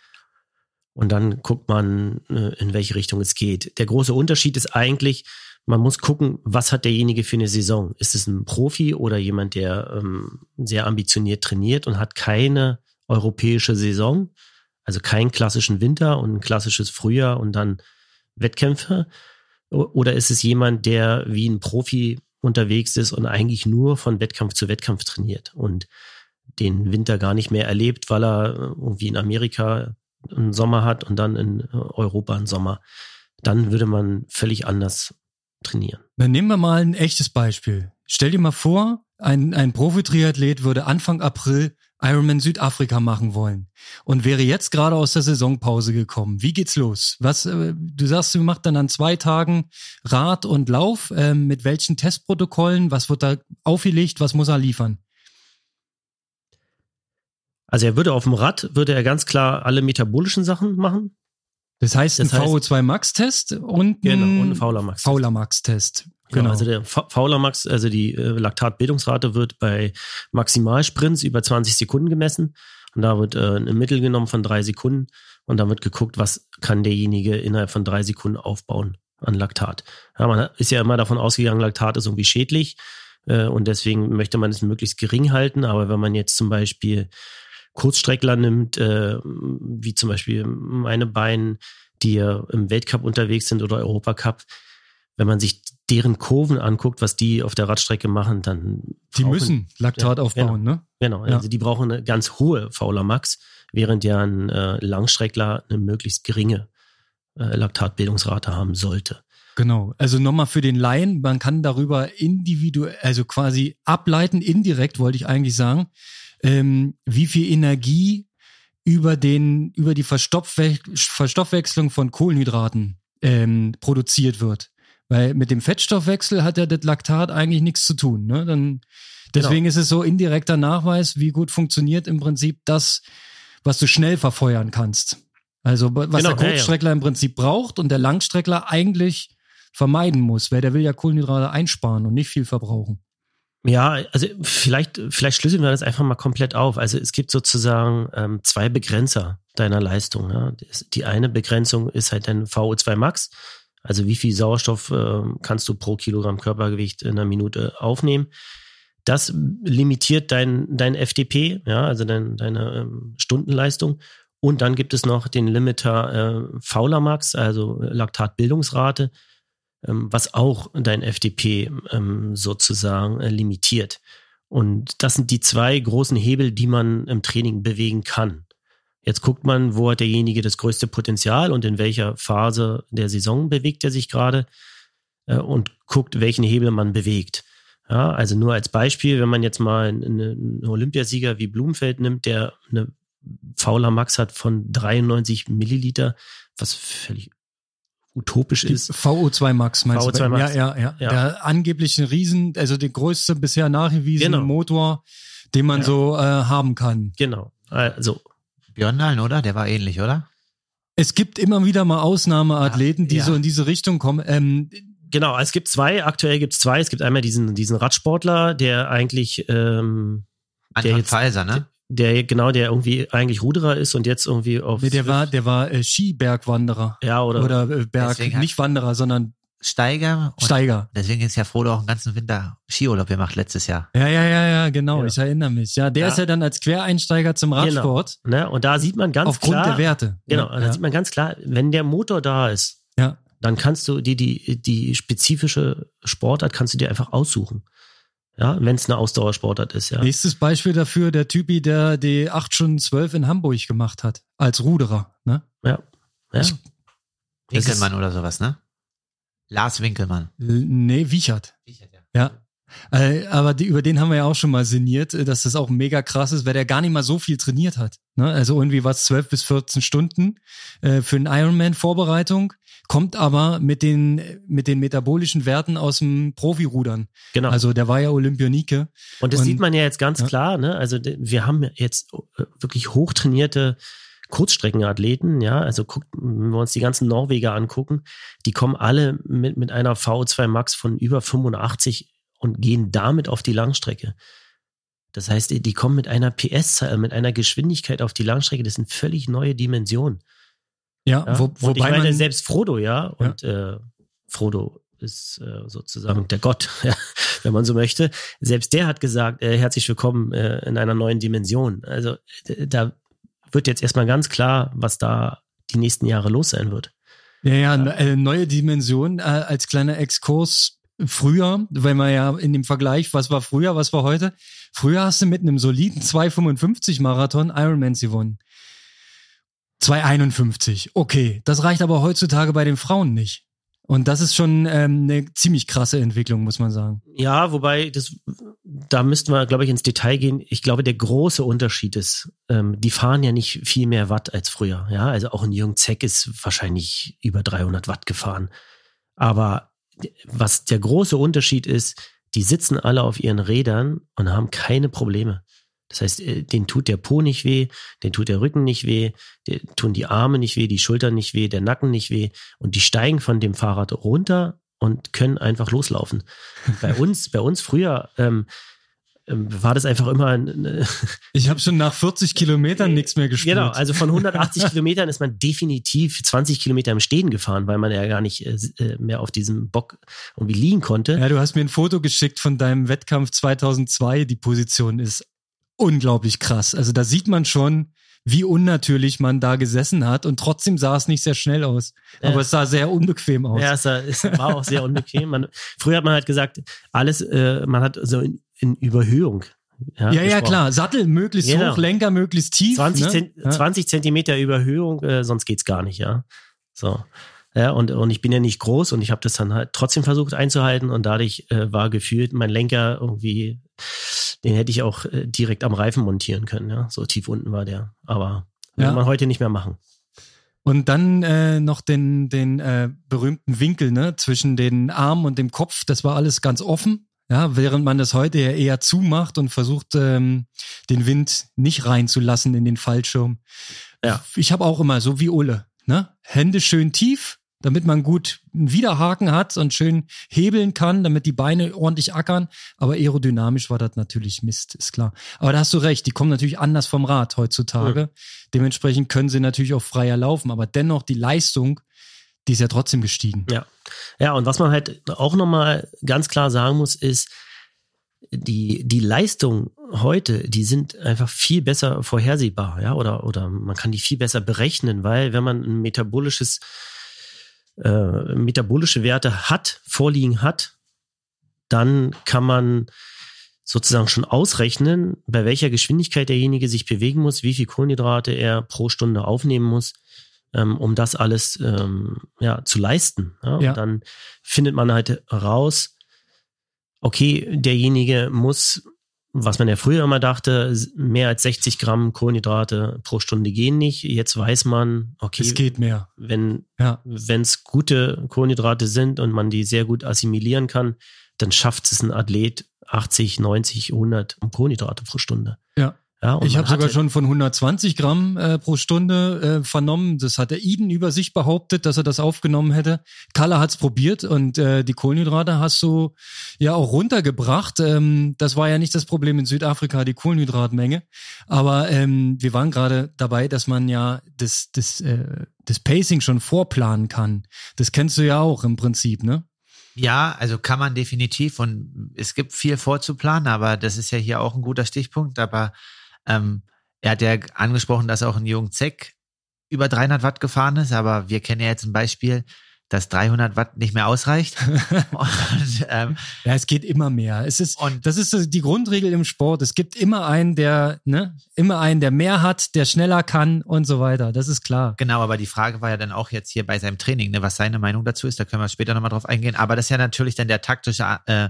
Und dann guckt man, äh, in welche Richtung es geht. Der große Unterschied ist eigentlich, man muss gucken, was hat derjenige für eine Saison. Ist es ein Profi oder jemand, der ähm, sehr ambitioniert trainiert und hat keine europäische Saison, also keinen klassischen Winter und ein klassisches Frühjahr und dann Wettkämpfe? Oder ist es jemand, der wie ein Profi unterwegs ist und eigentlich nur von Wettkampf zu Wettkampf trainiert und den Winter gar nicht mehr erlebt, weil er irgendwie in Amerika einen Sommer hat und dann in Europa einen Sommer? Dann würde man völlig anders trainieren. Dann nehmen wir mal ein echtes Beispiel. Stell dir mal vor, ein, ein Profi-Triathlet würde Anfang April Ironman Südafrika machen wollen und wäre jetzt gerade aus der Saisonpause gekommen. Wie geht's los? Was äh, du sagst, du machst dann an zwei Tagen Rad und Lauf. Äh, mit welchen Testprotokollen? Was wird da aufgelegt? Was muss er liefern? Also er würde auf dem Rad würde er ganz klar alle metabolischen Sachen machen. Das heißt das ein VO2 Max Test und genau, und ein Fauler Max. Fauler Max Test. Genau. genau. Also der Fauler Max, also die äh, Laktatbildungsrate wird bei Maximalsprints über 20 Sekunden gemessen. Und da wird äh, ein Mittel genommen von drei Sekunden und dann wird geguckt, was kann derjenige innerhalb von drei Sekunden aufbauen an Laktat. Ja, man ist ja immer davon ausgegangen, Laktat ist irgendwie schädlich äh, und deswegen möchte man es möglichst gering halten. Aber wenn man jetzt zum Beispiel Kurzstreckler nimmt, äh, wie zum Beispiel meine Beine, die ja im Weltcup unterwegs sind oder Europacup, wenn man sich deren Kurven anguckt, was die auf der Radstrecke machen, dann. Die brauchen, müssen Laktat ja, aufbauen, genau, ne? Genau, ja. also die brauchen eine ganz hohe Fauler Max, während ja ein äh, Langstreckler eine möglichst geringe äh, Laktatbildungsrate haben sollte. Genau. Also nochmal für den Laien, man kann darüber individuell, also quasi ableiten, indirekt wollte ich eigentlich sagen, ähm, wie viel Energie über den, über die Verstoffwe Verstoffwechslung von Kohlenhydraten ähm, produziert wird. Weil mit dem Fettstoffwechsel hat ja das Laktat eigentlich nichts zu tun. Ne? Dann, deswegen Genau. ist es so indirekter Nachweis, wie gut funktioniert im Prinzip das, was du schnell verfeuern kannst. Also was Genau, der ja, ja. Kurzstreckler im Prinzip braucht und der Langstreckler eigentlich vermeiden muss, weil der will ja Kohlenhydrate einsparen und nicht viel verbrauchen. Ja, also vielleicht, vielleicht schlüsseln wir das einfach mal komplett auf. Also es gibt sozusagen ähm, zwei Begrenzer deiner Leistung. Ja. Das- Die eine Begrenzung ist halt dein VO2 Max. Also wie viel Sauerstoff ähm, kannst du pro Kilogramm Körpergewicht in einer Minute aufnehmen? Das limitiert dein, dein FDP, ja, also dein, deine ähm, Stundenleistung. Und dann gibt es noch den Limiter äh, Fauler Max, also Laktatbildungsrate ähm, was auch dein FDP ähm, sozusagen äh, limitiert. Und das sind die zwei großen Hebel, die man im Training bewegen kann. Jetzt guckt man, wo hat derjenige das größte Potenzial und in welcher Phase der Saison bewegt er sich gerade äh, und guckt, welchen Hebel man bewegt. Ja, also nur als Beispiel, wenn man jetzt mal einen, Olympiasieger wie Blumenfeld nimmt, der eine Fauler Max hat von 93 Milliliter, was völlig utopisch Die ist. VO2 Max meinst VO2 du? Max. Ja, ja, ja, Ja. Der angeblich ein Riesen, also der größte bisher nachgewiesene Genau. Motor, den man Ja. so äh, haben kann. Genau. Also, Björndalen, oder? Der war ähnlich, oder? Es gibt immer wieder mal Ausnahmeathleten, die Ja. so in diese Richtung kommen. Ähm, genau, es gibt zwei, aktuell gibt es zwei. Es gibt einmal diesen, diesen Radsportler, der eigentlich, ähm, Anton jetzt- Pfizer, ne? der genau, der irgendwie eigentlich Ruderer ist und jetzt irgendwie auf. nee, der war, der war äh, Skibergwanderer. ja, oder, Oder, äh, Berg, nicht Wanderer, sondern Steiger. Und Steiger. Deswegen ist ja Frodo auch einen ganzen Winter Skiurlaub gemacht letztes Jahr. Ja, ja, ja, ja, genau. Ja. Ich erinnere mich. Ja, der Ja. ist ja dann als Quereinsteiger zum Radsport ne? Und da sieht man ganz aufgrund klar. der Werte. Genau, ja, da sieht man ganz klar, wenn der Motor da ist, ja. dann kannst du dir die, die spezifische Sportart kannst du dir einfach aussuchen. Ja, wenn es eine Ausdauersportart ist, ja. Nächstes Beispiel dafür, der Typi, der die 8 Stunden 12 in Hamburg gemacht hat, als Ruderer. Ne? Ja. ja. Ich- Winkelmann oder sowas, ne? Lars Winkelmann. Nee, Wiechert. Ja. Äh, aber die, über den haben wir ja auch schon mal sinniert, äh, dass das auch mega krass ist, weil der gar nicht mal so viel trainiert hat. Ne? Also irgendwie was 12 bis 14 Stunden äh, für eine Ironman-Vorbereitung, kommt aber mit den, mit den metabolischen Werten aus dem Profirudern. Genau. Also der war ja Olympionike. Und das Und- sieht man ja jetzt ganz Ja. klar, ne? Also wir haben jetzt äh, wirklich hochtrainierte Kurzstreckenathleten, ja, also guckt, wenn wir uns die ganzen Norweger angucken, die kommen alle mit, mit einer VO2 Max von über 85 und gehen damit auf die Langstrecke. Das heißt, die kommen mit einer PS-Zahl, mit einer Geschwindigkeit auf die Langstrecke, das sind völlig neue Dimensionen. Ja, Ja? wo, und ich wobei meine, man, selbst Frodo, ja, und äh, Frodo ist äh, sozusagen der Gott, ja, wenn man so möchte. Selbst der hat gesagt, äh, herzlich willkommen äh, in einer neuen Dimension. Also da wird jetzt erstmal ganz klar, was da die nächsten Jahre los sein wird. Ja, ja, äh, neue Dimension äh, als kleiner Exkurs früher, weil man ja in dem Vergleich, was war früher, was war heute? Früher hast du mit einem soliden 2,55 Marathon Ironmans gewonnen. 2,51. Okay, das reicht aber heutzutage bei den Frauen nicht. Und das ist schon ähm, eine ziemlich krasse Entwicklung, muss man sagen. Ja, wobei, das, da müssten wir, glaube ich, ins Detail gehen. Ich glaube, der große Unterschied ist, ähm, die fahren ja nicht viel mehr Watt als früher. Ja, also auch ein Jürgen Zeck ist wahrscheinlich über 300 Watt gefahren. Aber was der große Unterschied ist, die sitzen alle auf ihren Rädern und haben keine Probleme. Das heißt, äh, denen tut der Po nicht weh, denen tut der Rücken nicht weh, denen tun die Arme nicht weh, die Schultern nicht weh, der Nacken nicht weh. Und die steigen von dem Fahrrad runter und können einfach loslaufen. Bei uns, bei uns früher ähm, ähm, war das einfach immer ein, eine, Ich habe schon nach 40 Kilometern nichts mehr gespürt. Genau, also von 180 Kilometern ist man definitiv 20 Kilometer im Stehen gefahren, weil man ja gar nicht äh, äh, mehr auf diesem Bock irgendwie liegen konnte. Ja, du hast mir ein Foto geschickt von deinem Wettkampf 2002. Die Position ist unglaublich krass. Also da sieht man schon, wie unnatürlich man da gesessen hat und trotzdem sah es nicht sehr schnell aus. Ja. Aber es sah sehr unbequem aus. Ja, es war, es war auch sehr unbequem. Man, früher hat man halt gesagt, alles, äh, man hat so in, in Überhöhung. ja, ja, gesprochen. klar. Sattel möglichst Genau. hoch, Lenker möglichst tief. 20, ne? Ja. 20 Zentimeter Überhöhung, äh, sonst geht's gar nicht, ja. So. Ja, und, und ich bin ja nicht groß und ich habe das dann halt trotzdem versucht einzuhalten und dadurch äh, war gefühlt mein Lenker irgendwie, den hätte ich auch äh, direkt am Reifen montieren können, ja. So tief unten war der. Aber Ja. will man heute nicht mehr machen. Und dann äh, noch den, den äh, berühmten Winkel ne, zwischen den Armen und dem Kopf. Das war alles ganz offen. Ja, während man das heute ja eher zumacht und versucht, ähm, den Wind nicht reinzulassen in den Fallschirm. Ja. Ich habe auch immer so wie Ulle, ne? Hände schön tief, damit man gut einen Widerhaken hat und schön hebeln kann, damit die Beine ordentlich ackern. Aber aerodynamisch war das natürlich Mist, ist klar. Aber da hast du recht, die kommen natürlich anders vom Rad heutzutage. Dementsprechend können sie natürlich auch freier laufen, aber dennoch die Leistung, die ist ja trotzdem gestiegen. Ja. Ja, und was man halt auch nochmal ganz klar sagen muss, ist, die, die Leistung heute, die sind einfach viel besser vorhersehbar, ja, oder, oder man kann die viel besser berechnen, weil wenn man ein metabolisches, äh, metabolische Werte hat, vorliegen hat, dann kann man sozusagen schon ausrechnen, bei welcher Geschwindigkeit derjenige sich bewegen muss, wie viel Kohlenhydrate er pro Stunde aufnehmen muss, ähm, um das alles ähm, ja, zu leisten. Ja? Ja. Und dann findet man halt raus, okay, derjenige muss, was man ja früher immer dachte, mehr als 60 Gramm Kohlenhydrate pro Stunde gehen nicht. Jetzt weiß man, okay, Es geht mehr. wenn Ja. wenn es gute Kohlenhydrate sind und man die sehr gut assimilieren kann, dann schafft es ein Athlet 80, 90, 100 Kohlenhydrate pro Stunde. Ja. Ich habe sogar schon von 120 Gramm äh, pro Stunde äh, vernommen. Das hat der Eden über sich behauptet, dass er das aufgenommen hätte. Kalle hat's probiert und äh, die Kohlenhydrate hast du ja auch runtergebracht. Ähm, das war ja nicht das Problem in Südafrika, die Kohlenhydratmenge. Aber ähm, wir waren gerade dabei, dass man ja das, das, äh, das Pacing schon vorplanen kann. Das kennst du ja auch im Prinzip, ne? Ja, also kann man definitiv und es gibt viel vorzuplanen, aber das ist ja hier auch ein guter Stichpunkt. Aber ähm, er hat ja angesprochen, dass auch ein Jung Zeck über 300 Watt gefahren ist, aber wir kennen ja jetzt ein Beispiel, dass 300 Watt nicht mehr ausreicht. und, ähm, Ja, es geht immer mehr. Es ist, Und- das ist die Grundregel im Sport. Es gibt immer einen, der, ne, immer einen, der mehr hat, der schneller kann und so weiter. Das ist klar. Genau, aber die Frage war ja dann auch jetzt hier bei seinem Training, ne, was seine Meinung dazu ist, da können wir später nochmal drauf eingehen. Aber das ist ja natürlich dann der taktische, äh,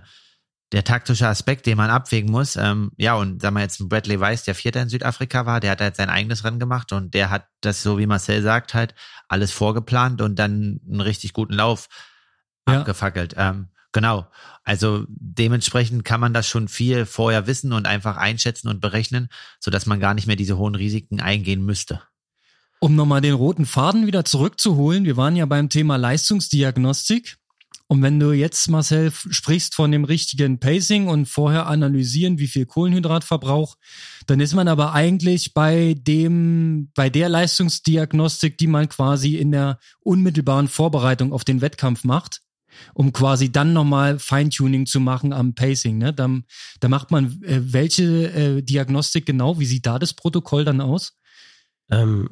der taktische Aspekt, den man abwägen muss. Ähm, ja, und sagen wir jetzt Bradley Weiss, der Vierter in Südafrika war, der hat halt sein eigenes Rennen gemacht und der hat das, so wie Marcel sagt, halt alles vorgeplant und dann einen richtig guten Lauf Ja. abgefackelt. Ähm, genau. Also dementsprechend kann man das schon viel vorher wissen und einfach einschätzen und berechnen, sodass man gar nicht mehr diese hohen Risiken eingehen müsste. Um nochmal den roten Faden wieder zurückzuholen, wir waren ja beim Thema Leistungsdiagnostik. Und wenn du jetzt, Marcel, sprichst von dem richtigen Pacing und vorher analysieren, wie viel Kohlenhydratverbrauch, dann ist man aber eigentlich bei dem, bei der Leistungsdiagnostik, die man quasi in der unmittelbaren Vorbereitung auf den Wettkampf macht, um quasi dann nochmal Feintuning zu machen am Pacing. Ne? Da, da macht man äh, welche äh, Diagnostik genau? Wie sieht da das Protokoll dann aus? Ähm,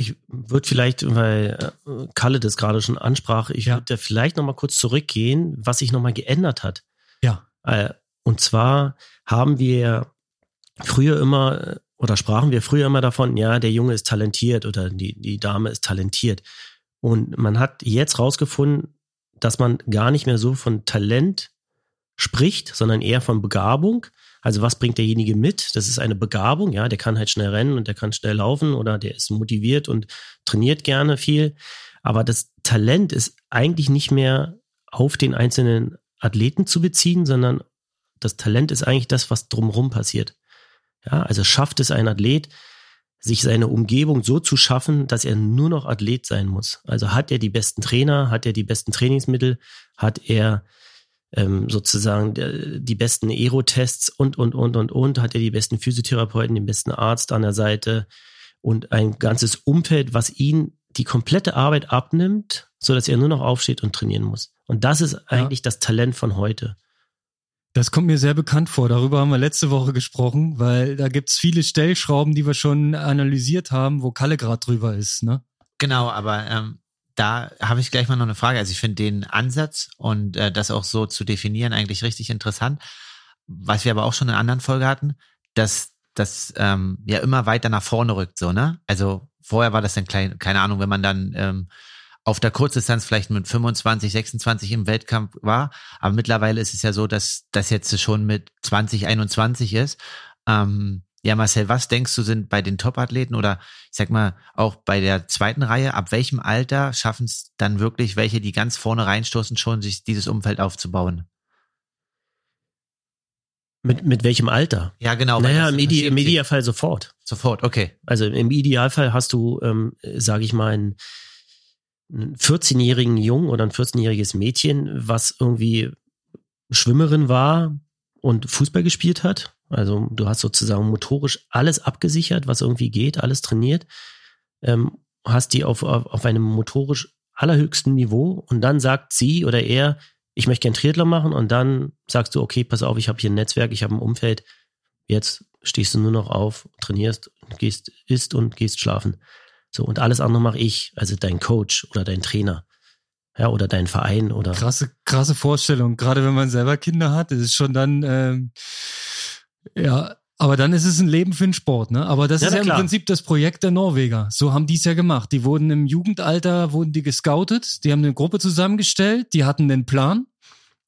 ich würde vielleicht, weil äh, Kalle das gerade schon ansprach, ich Ja. würde da vielleicht nochmal kurz zurückgehen, was sich nochmal geändert hat. Ja. Äh, und zwar haben wir früher immer äh, oder sprachen wir früher immer davon, ja, der Junge ist talentiert oder die, die Dame ist talentiert. Und man hat jetzt rausgefunden, dass man gar nicht mehr so von Talent spricht, sondern eher von Begabung. Also was bringt derjenige mit? Das ist eine Begabung, ja, der kann halt schnell rennen und der kann schnell laufen oder der ist motiviert und trainiert gerne viel. Aber das Talent ist eigentlich nicht mehr auf den einzelnen Athleten zu beziehen, sondern das Talent ist eigentlich das, was drumherum passiert. Ja, also schafft es ein Athlet, sich seine Umgebung so zu schaffen, dass er nur noch Athlet sein muss. Also hat er die besten Trainer, hat er die besten Trainingsmittel, hat er ähm, sozusagen der, die besten Aerotests und, und, und, und, und, hat er die besten Physiotherapeuten, den besten Arzt an der Seite und ein ganzes Umfeld, was ihn die komplette Arbeit abnimmt, so dass er nur noch aufsteht und trainieren muss. Und das ist eigentlich das Talent von heute. Das kommt mir sehr bekannt vor. Darüber haben wir letzte Woche gesprochen, weil da gibt's viele Stellschrauben, die wir schon analysiert haben, wo Kalle gerade drüber ist. Ne? Genau, aber ähm, da habe ich gleich mal noch eine Frage. Also ich finde den Ansatz und äh, das auch so zu definieren eigentlich richtig interessant. Was wir aber auch schon in anderen Folge hatten, dass das ähm, ja immer weiter nach vorne rückt, so, ne? Also vorher war das dann klein, keine Ahnung, wenn man dann ähm, auf der Kurzdistanz vielleicht mit 25, 26 im Wettkampf war. Aber mittlerweile ist es ja so, dass das jetzt schon mit 20, 21 ist. Ähm, ja, Marcel, was denkst du sind bei den Top-Athleten oder ich sag mal auch bei der zweiten Reihe, ab welchem Alter schaffen es dann wirklich welche, die ganz vorne reinstoßen, schon sich dieses Umfeld aufzubauen? Mit, mit welchem Alter? Ja, genau. Naja, im, Ide im Idealfall sofort. Sofort, okay. Also im Idealfall hast du, ähm, sage ich mal, einen, einen 14-jährigen Jungen oder ein 14-jähriges Mädchen, was irgendwie Schwimmerin war und Fußball gespielt hat. Also du hast sozusagen motorisch alles abgesichert, was irgendwie geht, alles trainiert. Ähm, hast die auf, auf, auf einem motorisch allerhöchsten Niveau und dann sagt sie oder er, ich möchte gern Triathlon machen und dann sagst du, okay, pass auf, ich habe hier ein Netzwerk, ich habe ein Umfeld, jetzt stehst du nur noch auf, trainierst, gehst, isst und gehst schlafen. So, und alles andere mache ich, also dein Coach oder dein Trainer. Ja, oder dein Verein oder. Krasse, krasse Vorstellung. Gerade wenn man selber Kinder hat, ist es schon dann, ähm, ja, aber dann ist es ein Leben für den Sport, ne? Aber das ja, ist ja im Prinzip das Projekt der Norweger. So haben die es ja gemacht. Die wurden im Jugendalter, wurden die gescoutet, die haben eine Gruppe zusammengestellt, die hatten den Plan,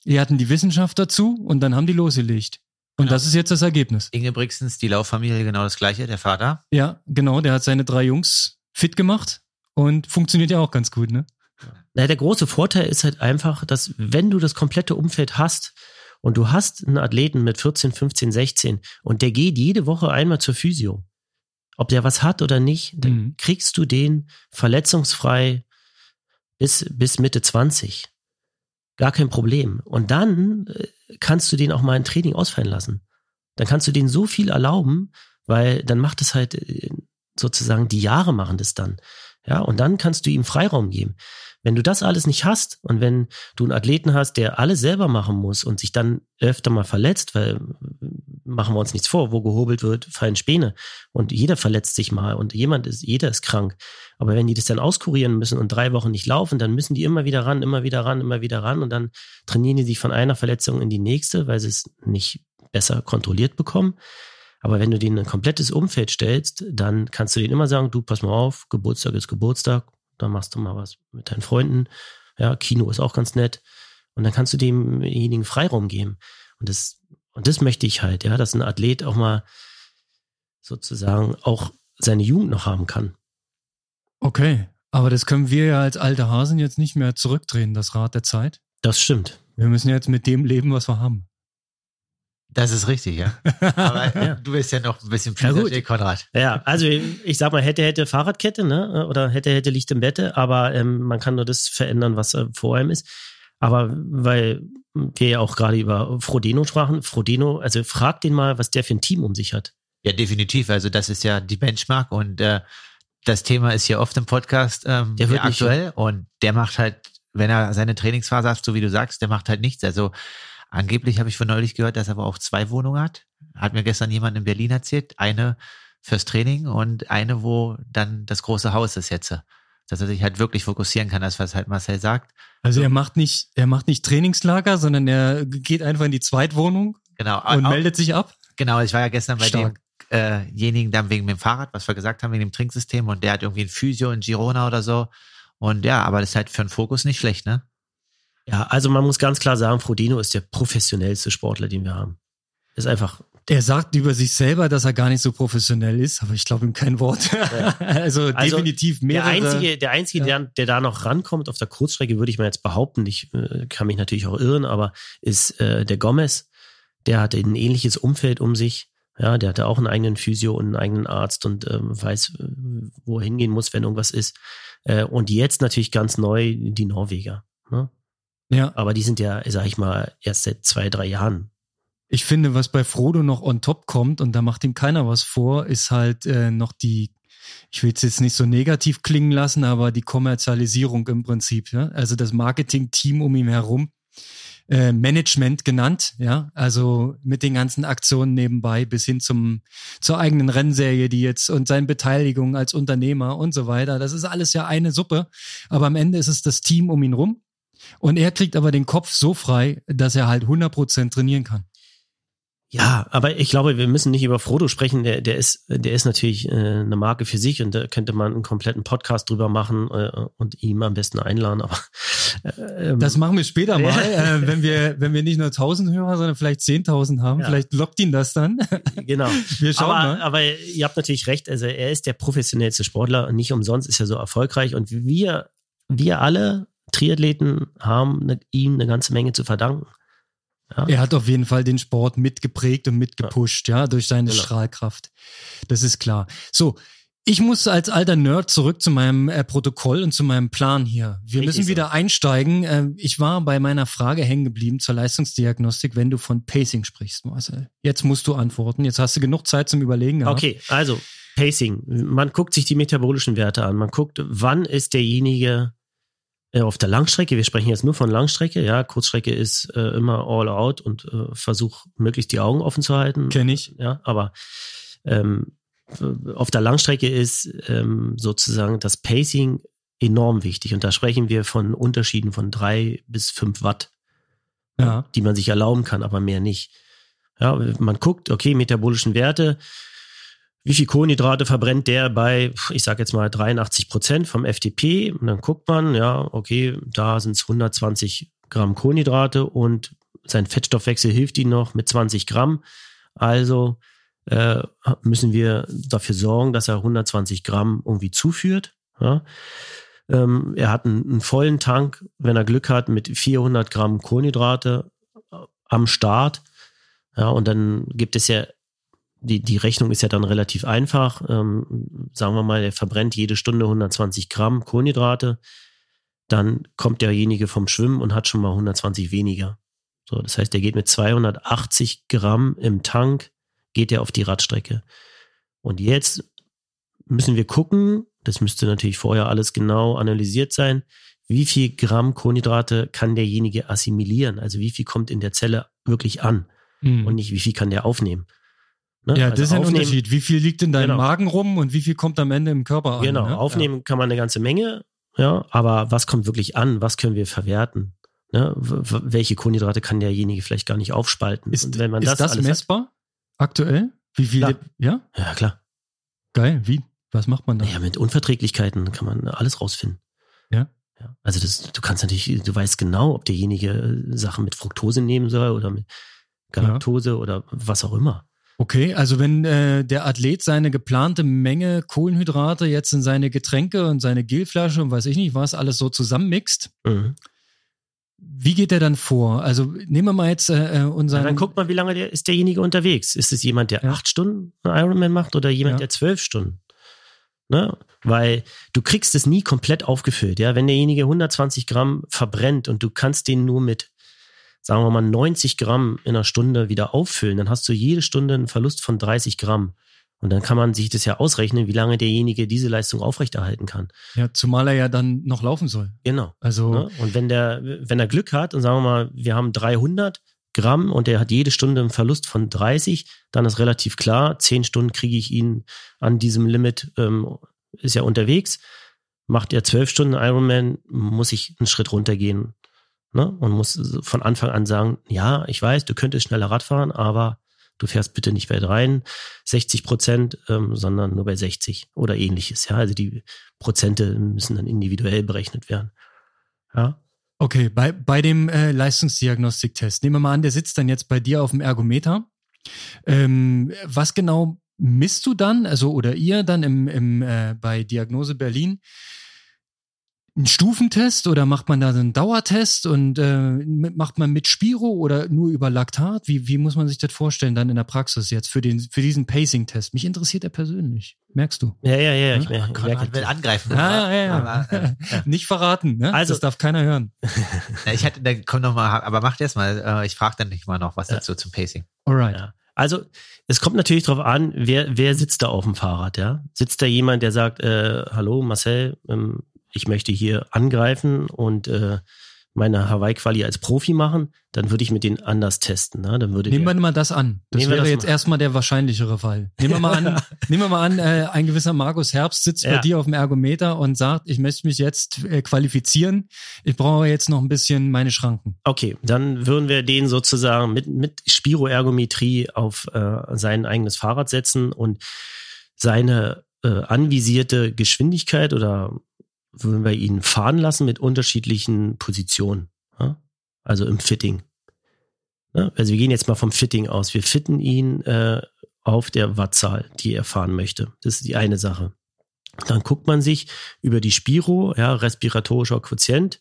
die hatten die Wissenschaft dazu und dann haben die losgelegt. Und genau. das ist jetzt das Ergebnis. Inge Brixens, die Lauffamilie, genau das gleiche, der Vater. Ja, genau, der hat seine drei Jungs fit gemacht und funktioniert ja auch ganz gut, ne? Na, der große Vorteil ist halt einfach, dass wenn du das komplette Umfeld hast, und du hast einen Athleten mit 14, 15, 16 und der geht jede Woche einmal zur Physio. Ob der was hat oder nicht, dann mhm. kriegst du den verletzungsfrei bis, bis Mitte 20. Gar kein Problem. Und dann äh, kannst du den auch mal ein Training ausfallen lassen. Dann kannst du den so viel erlauben, weil dann macht es halt äh, sozusagen die Jahre machen das dann. Ja, und dann kannst du ihm Freiraum geben. Wenn du das alles nicht hast und wenn du einen Athleten hast, der alles selber machen muss und sich dann öfter mal verletzt, weil machen wir uns nichts vor, wo gehobelt wird, fallen Späne und jeder verletzt sich mal und jemand ist, jeder ist krank. Aber wenn die das dann auskurieren müssen und drei Wochen nicht laufen, dann müssen die immer wieder ran, immer wieder ran, immer wieder ran und dann trainieren die sich von einer Verletzung in die nächste, weil sie es nicht besser kontrolliert bekommen. Aber wenn du denen ein komplettes Umfeld stellst, dann kannst du denen immer sagen, du pass mal auf, Geburtstag ist Geburtstag, dann machst du mal was mit deinen Freunden. Ja, Kino ist auch ganz nett. Und dann kannst du demjenigen Freiraum geben. Und das, und das möchte ich halt, ja, dass ein Athlet auch mal sozusagen auch seine Jugend noch haben kann. Okay, aber das können wir ja als alte Hasen jetzt nicht mehr zurückdrehen, das Rad der Zeit. Das stimmt. Wir müssen jetzt mit dem leben, was wir haben. Das ist richtig, ja. Aber ja. du bist ja noch ein bisschen ja, Konrad. Ja, also ich sag mal, hätte, hätte Fahrradkette, ne? Oder hätte, hätte Licht im Bette, aber ähm, man kann nur das verändern, was äh, vor einem ist. Aber weil wir ja auch gerade über Frodeno sprachen, Frodeno, also frag den mal, was der für ein Team um sich hat. Ja, definitiv. Also das ist ja die Benchmark und äh, das Thema ist hier oft im Podcast ähm, der wird aktuell nicht, und der macht halt, wenn er seine Trainingsphase hat, so wie du sagst, der macht halt nichts. Also Angeblich habe ich von neulich gehört, dass er aber auch zwei Wohnungen hat. Hat mir gestern jemand in Berlin erzählt. Eine fürs Training und eine, wo dann das große Haus ist jetzt. Dass er sich halt wirklich fokussieren kann, das was halt Marcel sagt. Also er macht nicht, er macht nicht Trainingslager, sondern er geht einfach in die Zweitwohnung genau, und auch, meldet sich ab. Genau, ich war ja gestern bei Stark. demjenigen äh dann wegen dem Fahrrad, was wir gesagt haben, wegen dem Trinksystem und der hat irgendwie ein Physio in Girona oder so. Und ja, aber das ist halt für einen Fokus nicht schlecht, ne? Ja, also man muss ganz klar sagen, Frodeno ist der professionellste Sportler, den wir haben. Ist einfach. Er sagt über sich selber, dass er gar nicht so professionell ist, aber ich glaube ihm kein Wort. Ja. also, also, definitiv mehrere. Der einzige, der, einzige ja. der, der, da noch rankommt auf der Kurzstrecke, würde ich mal jetzt behaupten, ich äh, kann mich natürlich auch irren, aber ist äh, der Gomez. Der hatte ein ähnliches Umfeld um sich. Ja, der hatte auch einen eigenen Physio und einen eigenen Arzt und ähm, weiß, äh, wo er hingehen muss, wenn irgendwas ist. Äh, und jetzt natürlich ganz neu die Norweger. Ne? Ja. Aber die sind ja, sag ich mal, erst seit zwei, drei Jahren. Ich finde, was bei Frodo noch on top kommt, und da macht ihm keiner was vor, ist halt äh, noch die, ich will es jetzt nicht so negativ klingen lassen, aber die Kommerzialisierung im Prinzip. Ja? Also das Marketing-Team um ihn herum. Äh, Management genannt, ja, also mit den ganzen Aktionen nebenbei bis hin zum zur eigenen Rennserie, die jetzt und seine Beteiligung als Unternehmer und so weiter. Das ist alles ja eine Suppe, aber am Ende ist es das Team um ihn rum und er kriegt aber den Kopf so frei, dass er halt 100% trainieren kann. Ja, aber ich glaube, wir müssen nicht über Frodo sprechen. Der, der ist, der ist natürlich äh, eine Marke für sich und da könnte man einen kompletten Podcast drüber machen äh, und ihm am besten einladen. Aber äh, ähm, das machen wir später mal, äh, wenn wir, wenn wir nicht nur 1000 Hörer, sondern vielleicht 10.000 haben. Ja. Vielleicht lockt ihn das dann. Genau. wir schauen aber, mal. aber ihr habt natürlich recht. Also er ist der professionellste Sportler und nicht umsonst ist er so erfolgreich und wir, wir alle Triathleten haben eine, ihm eine ganze Menge zu verdanken. Ja. Er hat auf jeden Fall den Sport mitgeprägt und mitgepusht, ja, ja durch seine genau. Strahlkraft. Das ist klar. So, ich muss als alter Nerd zurück zu meinem äh, Protokoll und zu meinem Plan hier. Wir Richtig müssen wieder so. einsteigen. Äh, ich war bei meiner Frage hängen geblieben zur Leistungsdiagnostik, wenn du von Pacing sprichst, Marcel. Jetzt musst du antworten. Jetzt hast du genug Zeit zum Überlegen. Gehabt. Okay, also Pacing. Man guckt sich die metabolischen Werte an. Man guckt, wann ist derjenige auf der Langstrecke, wir sprechen jetzt nur von Langstrecke, ja, Kurzstrecke ist äh, immer all out und äh, versuch möglichst die Augen offen zu halten. Kenn ich. Ja, aber ähm, auf der Langstrecke ist ähm, sozusagen das Pacing enorm wichtig und da sprechen wir von Unterschieden von drei bis fünf Watt, ja. die man sich erlauben kann, aber mehr nicht. Ja, man guckt, okay, metabolischen Werte, wie viel Kohlenhydrate verbrennt der bei, ich sage jetzt mal 83 Prozent vom FTP. Und dann guckt man, ja, okay, da sind es 120 Gramm Kohlenhydrate und sein Fettstoffwechsel hilft ihm noch mit 20 Gramm. Also äh, müssen wir dafür sorgen, dass er 120 Gramm irgendwie zuführt. Ja. Ähm, er hat einen, einen vollen Tank, wenn er Glück hat, mit 400 Gramm Kohlenhydrate äh, am Start. Ja, und dann gibt es ja die, die Rechnung ist ja dann relativ einfach. Ähm, sagen wir mal, er verbrennt jede Stunde 120 Gramm Kohlenhydrate. Dann kommt derjenige vom Schwimmen und hat schon mal 120 weniger. So, das heißt, er geht mit 280 Gramm im Tank, geht er auf die Radstrecke. Und jetzt müssen wir gucken, das müsste natürlich vorher alles genau analysiert sein, wie viel Gramm Kohlenhydrate kann derjenige assimilieren? Also wie viel kommt in der Zelle wirklich an? Mhm. Und nicht, wie viel kann der aufnehmen? Ne? Ja, also das ist ein Unterschied. Wie viel liegt in deinem genau. Magen rum und wie viel kommt am Ende im Körper an? Genau, ne? aufnehmen ja. kann man eine ganze Menge, ja, aber was kommt wirklich an? Was können wir verwerten? Ne? Welche Kohlenhydrate kann derjenige vielleicht gar nicht aufspalten? Ist, wenn man ist das, das messbar hat, aktuell? Wie viel? Ja? Ja, klar. Geil. Wie? Was macht man da? Ja, mit Unverträglichkeiten kann man alles rausfinden. Ja. ja. Also das, du kannst natürlich, du weißt genau, ob derjenige Sachen mit Fructose nehmen soll oder mit Galaktose ja. oder was auch immer. Okay, also wenn äh, der Athlet seine geplante Menge Kohlenhydrate jetzt in seine Getränke und seine Gelflasche und weiß ich nicht was alles so zusammenmixt, mhm. wie geht er dann vor? Also nehmen wir mal jetzt äh, äh unseren. Ja, dann guckt mal, wie lange der, ist derjenige unterwegs. Ist es jemand, der ja. acht Stunden Ironman macht oder jemand, ja. der zwölf Stunden? Ne? Weil du kriegst es nie komplett aufgefüllt. Ja, wenn derjenige 120 Gramm verbrennt und du kannst den nur mit sagen wir mal 90 Gramm in einer Stunde wieder auffüllen, dann hast du jede Stunde einen Verlust von 30 Gramm. Und dann kann man sich das ja ausrechnen, wie lange derjenige diese Leistung aufrechterhalten kann. Ja, zumal er ja dann noch laufen soll. Genau. Also. Ne? Und wenn der, wenn er Glück hat und sagen wir mal, wir haben 300 Gramm und er hat jede Stunde einen Verlust von 30, dann ist relativ klar, 10 Stunden kriege ich ihn an diesem Limit, ähm, ist ja unterwegs. Macht er 12 Stunden Ironman, muss ich einen Schritt runtergehen Ne? Und muss von Anfang an sagen, ja, ich weiß, du könntest schneller Rad fahren, aber du fährst bitte nicht bei rein 60 Prozent, ähm, sondern nur bei 60 oder ähnliches. Ja, also die Prozente müssen dann individuell berechnet werden. Ja. Okay, bei, bei dem äh, Leistungsdiagnostiktest, nehmen wir mal an, der sitzt dann jetzt bei dir auf dem Ergometer. Ähm, was genau misst du dann, also oder ihr dann im, im, äh, bei Diagnose Berlin? Einen Stufentest oder macht man da einen Dauertest und äh, macht man mit Spiro oder nur über Laktat? Wie, wie muss man sich das vorstellen dann in der Praxis jetzt für den für diesen Pacing-Test? Mich interessiert er persönlich. Merkst du? Ja, ja, ja. Ich merke, ich merke, will angreifen. Ja, ja, ja. Aber, äh, Nicht verraten, ne? Also, das darf keiner hören. ich hatte, dann komm noch mal, aber mach erst mal. Äh, ich frage dann nicht mal noch was dazu zum Pacing. Alright. Ja. Also es kommt natürlich darauf an, wer, wer sitzt da auf dem Fahrrad, ja? Sitzt da jemand, der sagt, äh, hallo Marcel, ähm, ich möchte hier angreifen und äh, meine Hawaii-Quali als Profi machen, dann würde ich mit denen anders testen. Ne? Dann würde Nehmen wir mal das an. Das wäre das jetzt mal. erstmal der wahrscheinlichere Fall. Nehmen wir mal an, nehmen wir mal an, äh, ein gewisser Markus Herbst sitzt bei Ja. dir auf dem Ergometer und sagt, ich möchte mich jetzt äh, qualifizieren. Ich brauche jetzt noch ein bisschen meine Schranken. Okay, dann würden wir den sozusagen mit, mit Spiroergometrie auf äh, sein eigenes Fahrrad setzen und seine äh, anvisierte Geschwindigkeit oder würden wir ihn fahren lassen mit unterschiedlichen Positionen. Ja? Also im Fitting. Ja? Also wir gehen jetzt mal vom Fitting aus. Wir fitten ihn äh, auf der Wattzahl, die er fahren möchte. Das ist die eine Sache. Dann guckt man sich über die Spiro, ja, respiratorischer Quotient,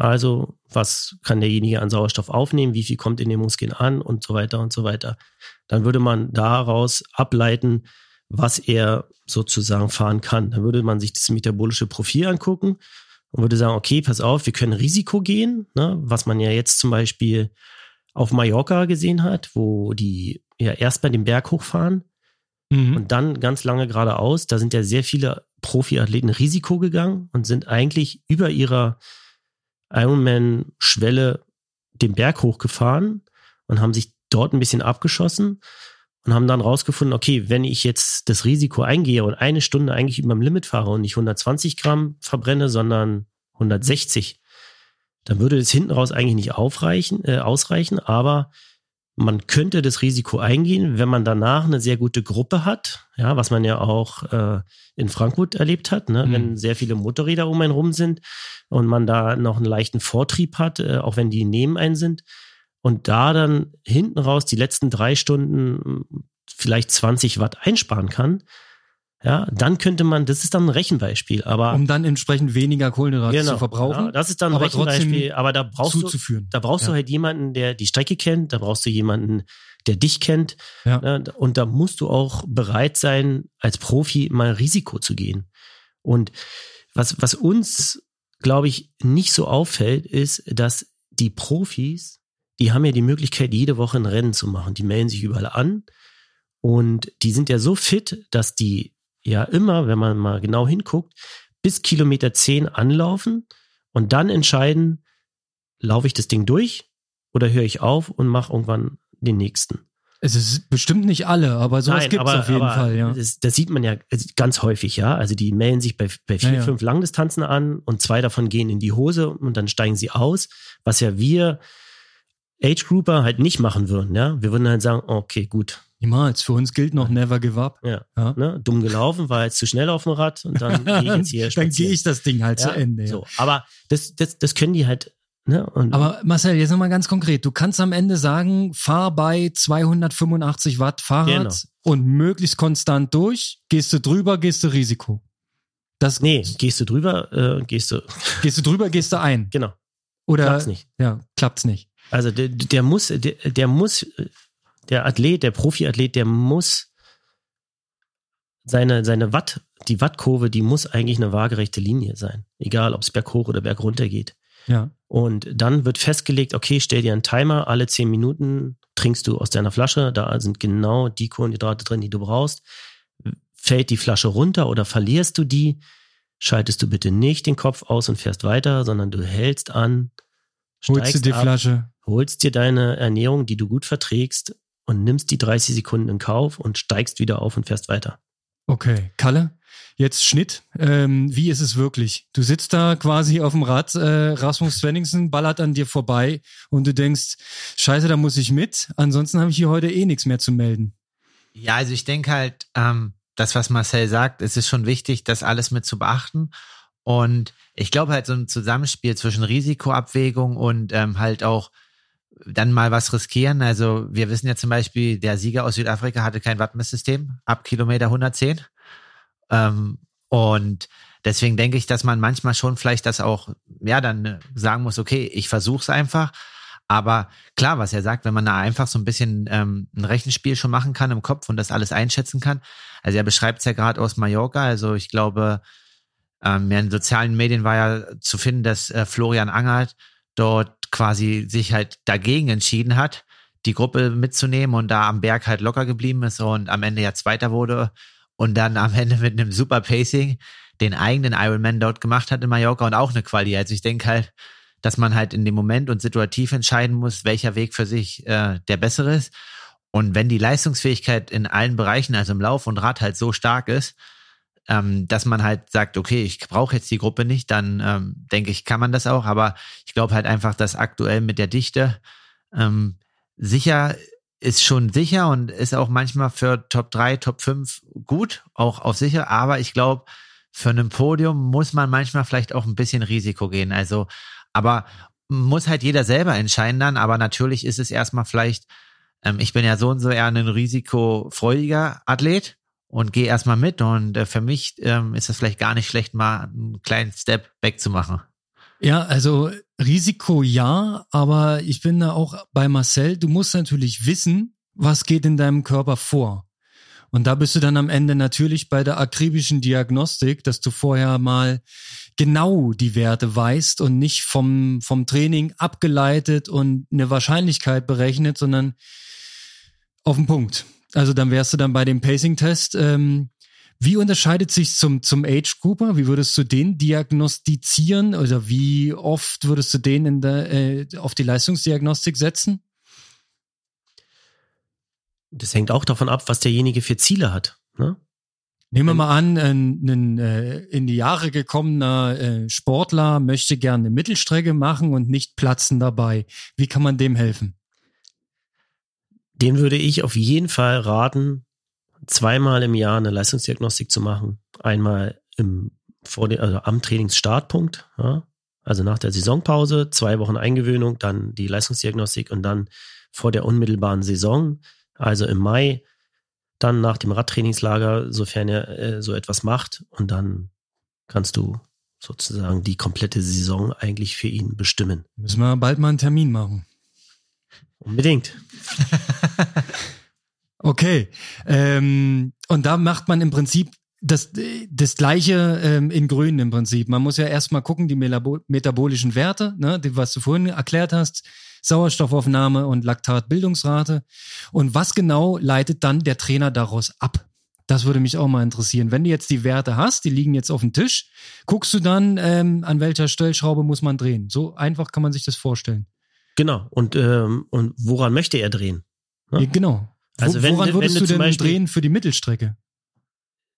also, was kann derjenige an Sauerstoff aufnehmen? Wie viel kommt in den Muskeln an? Und so weiter und so weiter. Dann würde man daraus ableiten, was er sozusagen fahren kann. Dann würde man sich das metabolische Profil angucken und würde sagen, okay, pass auf, wir können Risiko gehen, ne? was man ja jetzt zum Beispiel auf Mallorca gesehen hat, wo die ja erstmal den Berg hochfahren Mhm. und dann ganz lange geradeaus. Da sind ja sehr viele Profiathleten Risiko gegangen und sind eigentlich über ihrer Ironman-Schwelle den Berg hochgefahren und haben sich dort ein bisschen abgeschossen und haben dann rausgefunden, okay, wenn ich jetzt das Risiko eingehe und eine Stunde eigentlich über dem Limit fahre und nicht 120 Gramm verbrenne, sondern 160, dann würde es hinten raus eigentlich nicht aufreichen, äh, ausreichen, aber man könnte das Risiko eingehen, wenn man danach eine sehr gute Gruppe hat, ja, was man ja auch äh, in Frankfurt erlebt hat, ne? Mhm. wenn sehr viele Motorräder um einen rum sind und man da noch einen leichten Vortrieb hat, äh, auch wenn die neben einen sind. Und da dann hinten raus die letzten drei Stunden mh, vielleicht 20 Watt einsparen kann, ja, dann könnte man, das ist dann ein Rechenbeispiel, aber Um dann entsprechend weniger Kohlenhydrate genau, zu verbrauchen, ja, das ist dann ein aber Rechenbeispiel, aber da brauchst du, da brauchst du Ja. halt jemanden, der die Strecke kennt, da brauchst du jemanden, der dich kennt. Ja. Ne? Und da musst du auch bereit sein, als Profi mal Risiko zu gehen. Und was, was uns, glaube ich, nicht so auffällt, ist, dass die Profis, die haben ja die Möglichkeit, jede Woche ein Rennen zu machen. Die melden sich überall an. Und die sind ja so fit, dass die ja immer, wenn man mal genau hinguckt, bis Kilometer 10 anlaufen und dann entscheiden, laufe ich das Ding durch oder höre ich auf und mache irgendwann den nächsten. Es ist bestimmt nicht alle, aber sowas gibt es auf jeden Fall, ja. Das, das sieht man ja ganz häufig, ja. Also die melden sich bei, bei vier, Ja, ja. fünf Langdistanzen an und zwei davon gehen in die Hose und dann steigen sie aus, was ja wir Age Grouper halt nicht machen würden, ja. Wir würden halt sagen, okay, gut, Niemals. Für uns gilt noch never give up. ja, Ja. ne, dumm gelaufen, war jetzt zu schnell auf dem Rad und dann gehe ich jetzt hier dann gehe ich das Ding halt zu ja, Ende. Ja. So, aber das, das, das können die halt, ne? Und Aber Marcel, jetzt nochmal ganz konkret. Du kannst am Ende sagen, fahr bei 285 Watt Fahrrad Genau. und möglichst konstant durch. Gehst du drüber, gehst du Risiko. Das, nee, gehst du drüber, äh, gehst du, Gehst du drüber, gehst du ein. genau, Oder klappt's nicht. ja, klappt's nicht. Also der, der muss, der, der muss, der Athlet, der Profiathlet, der muss seine, seine Watt, die Wattkurve, die muss eigentlich eine waagerechte Linie sein. Egal, ob es berghoch oder bergunter geht. Ja. Und dann wird festgelegt, okay, stell dir einen Timer, alle zehn Minuten trinkst du aus deiner Flasche, da sind genau die Kohlenhydrate drin, die du brauchst. Fällt die Flasche runter oder verlierst du die, schaltest du bitte nicht den Kopf aus und fährst weiter, sondern du hältst an, Holst du die ab, Flasche. Holst dir deine Ernährung, die du gut verträgst und nimmst die 30 Sekunden in Kauf und steigst wieder auf und fährst weiter. Okay, Kalle, jetzt Schnitt. Ähm, wie ist es wirklich? Du sitzt da quasi auf dem Rad, äh, Rasmus Svenningsen ballert an dir vorbei und du denkst, scheiße, da muss ich mit. Ansonsten habe ich hier heute eh nichts mehr zu melden. Ja, also ich denke halt, ähm, das, was Marcel sagt, es ist schon wichtig, das alles mit zu beachten. Und ich glaube halt so ein Zusammenspiel zwischen Risikoabwägung und ähm, halt auch dann mal was riskieren. Also wir wissen ja zum Beispiel, der Sieger aus Südafrika hatte kein Wattmesssystem ab Kilometer 110. Ähm, und deswegen denke ich, dass man manchmal schon vielleicht das auch, ja, dann sagen muss, okay, ich versuche es einfach. Aber klar, was er sagt, wenn man da einfach so ein bisschen ähm, ein Rechenspiel schon machen kann im Kopf und das alles einschätzen kann. Also er beschreibt es ja gerade aus Mallorca. Also ich glaube, ähm, ja, in sozialen Medien war ja zu finden, dass äh, Florian Angert dort quasi sich halt dagegen entschieden hat, die Gruppe mitzunehmen und da am Berg halt locker geblieben ist und am Ende ja Zweiter wurde und dann am Ende mit einem super Pacing den eigenen Ironman dort gemacht hat in Mallorca und auch eine Quali. Also ich denke halt, dass man halt in dem Moment und situativ entscheiden muss, welcher Weg für sich äh, der bessere ist. Und wenn die Leistungsfähigkeit in allen Bereichen, also im Lauf und Rad halt so stark ist, ähm, dass man halt sagt, okay, ich brauche jetzt die Gruppe nicht, dann ähm, denke ich, kann man das auch. Aber ich glaube halt einfach, dass aktuell mit der Dichte ähm, sicher ist schon sicher und ist auch manchmal für Top 3, Top 5 gut, auch auf sicher. Aber ich glaube, für ein Podium muss man manchmal vielleicht auch ein bisschen Risiko gehen. Also, aber muss halt jeder selber entscheiden dann. Aber natürlich ist es erstmal vielleicht, ähm, ich bin ja so und so eher ein risikofreudiger Athlet und gehe erstmal mit. Und äh, für mich ähm, ist es vielleicht gar nicht schlecht, mal einen kleinen Step back zu machen. Ja, also Risiko ja, aber ich bin da auch bei Marcel. Du musst natürlich wissen, was geht in deinem Körper vor. Und da bist du dann am Ende natürlich bei der akribischen Diagnostik, dass du vorher mal genau die Werte weißt und nicht vom, vom Training abgeleitet und eine Wahrscheinlichkeit berechnet, sondern auf den Punkt. Also dann wärst du dann bei dem Pacing-Test. Ähm, wie unterscheidet sich zum, zum Age Grouper? Wie würdest du den diagnostizieren? Oder wie oft würdest du den in der, äh, auf die Leistungsdiagnostik setzen? Das hängt auch davon ab, was derjenige für Ziele hat. Ne? Nehmen wir mal an, ein, ein äh, in die Jahre gekommener äh, Sportler möchte gerne eine Mittelstrecke machen und nicht platzen dabei. Wie kann man dem helfen? Den würde ich auf jeden Fall raten, zweimal im Jahr eine Leistungsdiagnostik zu machen. Einmal im, vor den, also am Trainingsstartpunkt, ja, also nach der Saisonpause, zwei Wochen Eingewöhnung, dann die Leistungsdiagnostik und dann vor der unmittelbaren Saison, also im Mai, dann nach dem Radtrainingslager, sofern er äh, so etwas macht und dann kannst du sozusagen die komplette Saison eigentlich für ihn bestimmen. Müssen wir bald mal einen Termin machen. Unbedingt. Okay. Ähm, und da macht man im Prinzip das, das gleiche ähm, in Grün im Prinzip. Man muss ja erstmal gucken, die metabolischen Werte, ne, die, was du vorhin erklärt hast, Sauerstoffaufnahme und Laktatbildungsrate. Und was genau leitet dann der Trainer daraus ab? Das würde mich auch mal interessieren. Wenn du jetzt die Werte hast, die liegen jetzt auf dem Tisch, guckst du dann, ähm, an welcher Stellschraube muss man drehen. So einfach kann man sich das vorstellen. Genau. Und, ähm, und woran möchte er drehen? Ne? Genau. Also wenn, Woran würdest wenn du, du denn drehen für die Mittelstrecke?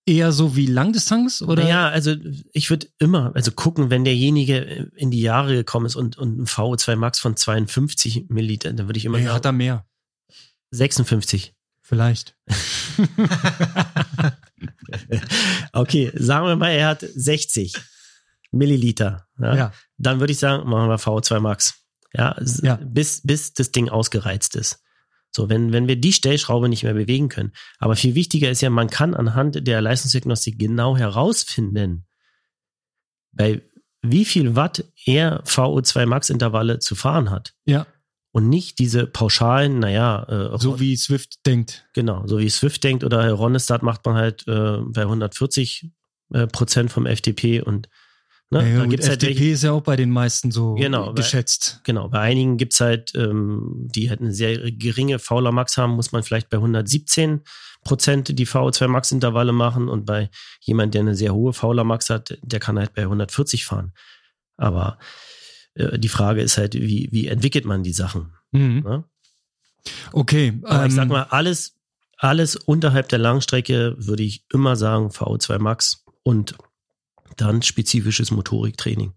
Eher so wie Langdistanz oder? Ja, also ich würde immer, also gucken, wenn derjenige in die Jahre gekommen ist und, und ein VO2 Max von 52 Milliliter, dann würde ich immer nee, sagen. Hat er mehr? 56. Vielleicht. okay, sagen wir mal, er hat 60 Milliliter. Ja? ja. Dann würde ich sagen, machen wir VO2 Max. Ja, ja, bis, bis das Ding ausgereizt ist. So, wenn, wenn wir die Stellschraube nicht mehr bewegen können. Aber viel wichtiger ist ja, man kann anhand der Leistungsdiagnostik genau herausfinden, bei wie viel Watt er VO2 Max Intervalle zu fahren hat. Ja. Und nicht diese pauschalen, naja. Äh, so wie Swift denkt. Genau, so wie Swift denkt oder Ronestad macht man halt äh, bei 140 äh, Prozent vom FTP und Ne? Ja, da gibt's FDP halt welche, ist ja auch bei den meisten so genau, geschätzt. Bei, genau, bei einigen gibt's halt, ähm, die halt eine sehr geringe Fauler Max haben, muss man vielleicht bei 117 Prozent die VO2 Max Intervalle machen und bei jemand, der eine sehr hohe Fauler Max hat, der kann halt bei 140 fahren. Aber äh, die Frage ist halt, wie, wie entwickelt man die Sachen? Mhm. Ne? Okay. Aber ähm, ich sag mal, alles, alles unterhalb der Langstrecke würde ich immer sagen VO2 Max und dann spezifisches Motoriktraining.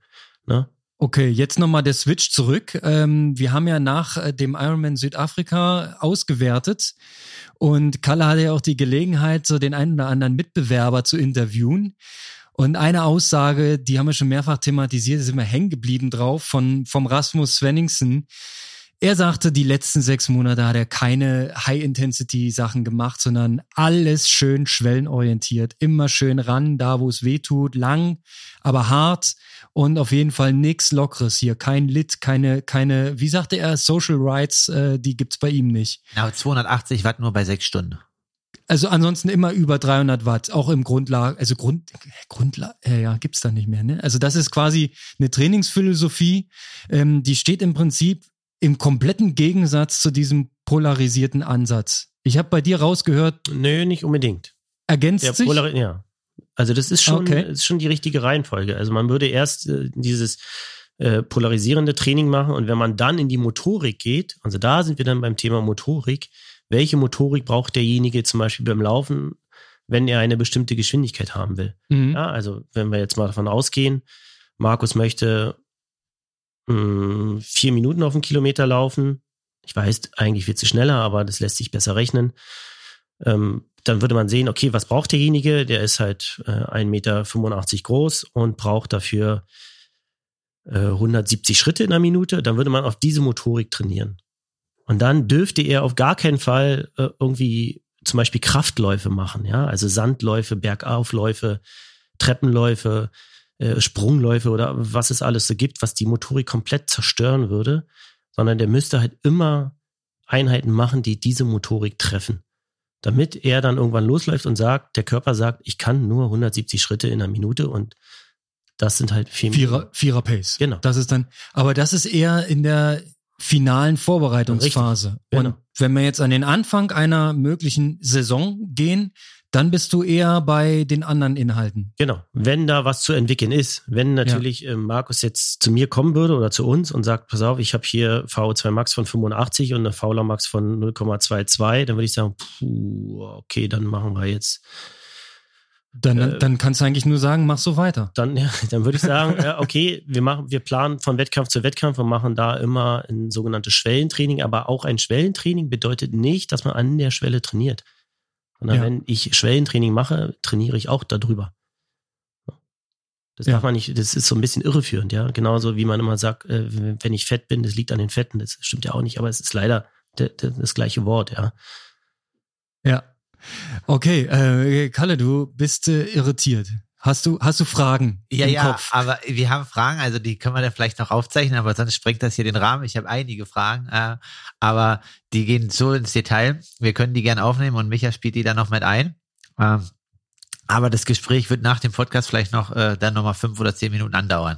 Ne? Okay, jetzt nochmal der Switch zurück. Ähm, wir haben ja nach äh, dem Ironman Südafrika ausgewertet und Kalle hatte ja auch die Gelegenheit, so den einen oder anderen Mitbewerber zu interviewen. Und eine Aussage, die haben wir schon mehrfach thematisiert, ist immer hängen geblieben drauf, von, vom Rasmus Svenningsen. Er sagte, die letzten sechs Monate hat er keine High-Intensity-Sachen gemacht, sondern alles schön schwellenorientiert. Immer schön ran, da wo es weh tut, lang, aber hart und auf jeden Fall nichts Lockeres hier. Kein Lit, keine, keine, wie sagte er, Social Rights, äh, die gibt's bei ihm nicht. Ja, 280 Watt nur bei sechs Stunden. Also ansonsten immer über 300 Watt, auch im Grundlage, also Grund, Grundlage, äh, ja, gibt's da nicht mehr. Ne? Also das ist quasi eine Trainingsphilosophie, ähm, die steht im Prinzip im kompletten Gegensatz zu diesem polarisierten Ansatz. Ich habe bei dir rausgehört. Nö, nicht unbedingt. Ergänzt Der sich? Polari ja. Also das ist schon, okay. ist schon die richtige Reihenfolge. Also man würde erst äh, dieses äh, polarisierende Training machen. Und wenn man dann in die Motorik geht, also da sind wir dann beim Thema Motorik, welche Motorik braucht derjenige zum Beispiel beim Laufen, wenn er eine bestimmte Geschwindigkeit haben will? Mhm. Ja, also wenn wir jetzt mal davon ausgehen, Markus möchte mh, vier Minuten auf einen Kilometer laufen. Ich weiß, eigentlich wird es schneller, aber das lässt sich besser rechnen. Ähm, dann würde man sehen, okay, was braucht derjenige? Der ist halt äh, 1,85 Meter groß und braucht dafür äh, 170 Schritte in einer Minute. Dann würde man auf diese Motorik trainieren. Und dann dürfte er auf gar keinen Fall äh, irgendwie zum Beispiel Kraftläufe machen, ja, also Sandläufe, Bergaufläufe, Treppenläufe, äh, Sprungläufe oder was es alles so gibt, was die Motorik komplett zerstören würde, sondern der müsste halt immer Einheiten machen, die diese Motorik treffen. Damit er dann irgendwann losläuft und sagt, der Körper sagt, ich kann nur 170 Schritte in einer Minute und das sind halt vier Vierer, Vierer Pace. Genau. Das ist dann, aber das ist eher in der finalen Vorbereitungsphase. Richtig, genau. Und wenn wir jetzt an den Anfang einer möglichen Saison gehen, dann bist du eher bei den anderen Inhalten. Genau, wenn da was zu entwickeln ist. Wenn natürlich äh, Markus jetzt zu mir kommen würde oder zu uns und sagt, pass auf, ich habe hier VO2 Max von 85 und eine Fauler Max von 0,22, dann würde ich sagen, puh, okay, dann machen wir jetzt Dann, Äh, dann kannst du eigentlich nur sagen, mach so weiter. dann, ja, dann würde ich sagen, ja, okay, wir machen, wir planen von Wettkampf zu Wettkampf und machen da immer ein sogenanntes Schwellentraining, aber auch ein Schwellentraining bedeutet nicht, dass man an der Schwelle trainiert. Sondern Ja. wenn ich Schwellentraining mache, trainiere ich auch darüber. Das Ja. darf man nicht, das ist so ein bisschen irreführend, ja. Genauso wie man immer sagt, äh, wenn ich fett bin, das liegt an den Fetten, das stimmt ja auch nicht, aber es ist leider de- de- das gleiche Wort, ja. Ja. Okay, äh, Kalle, du bist äh, irritiert. Hast du, hast du Fragen Ja, ja, Kopf? aber wir haben Fragen, also die können wir dann vielleicht noch aufzeichnen, aber sonst sprengt das hier den Rahmen. Ich habe einige Fragen, äh, aber die gehen so ins Detail. Wir können die gern aufnehmen und Micha spielt die dann noch mit ein. Ähm, aber das Gespräch wird nach dem Podcast vielleicht noch äh, dann nochmal fünf oder zehn Minuten andauern.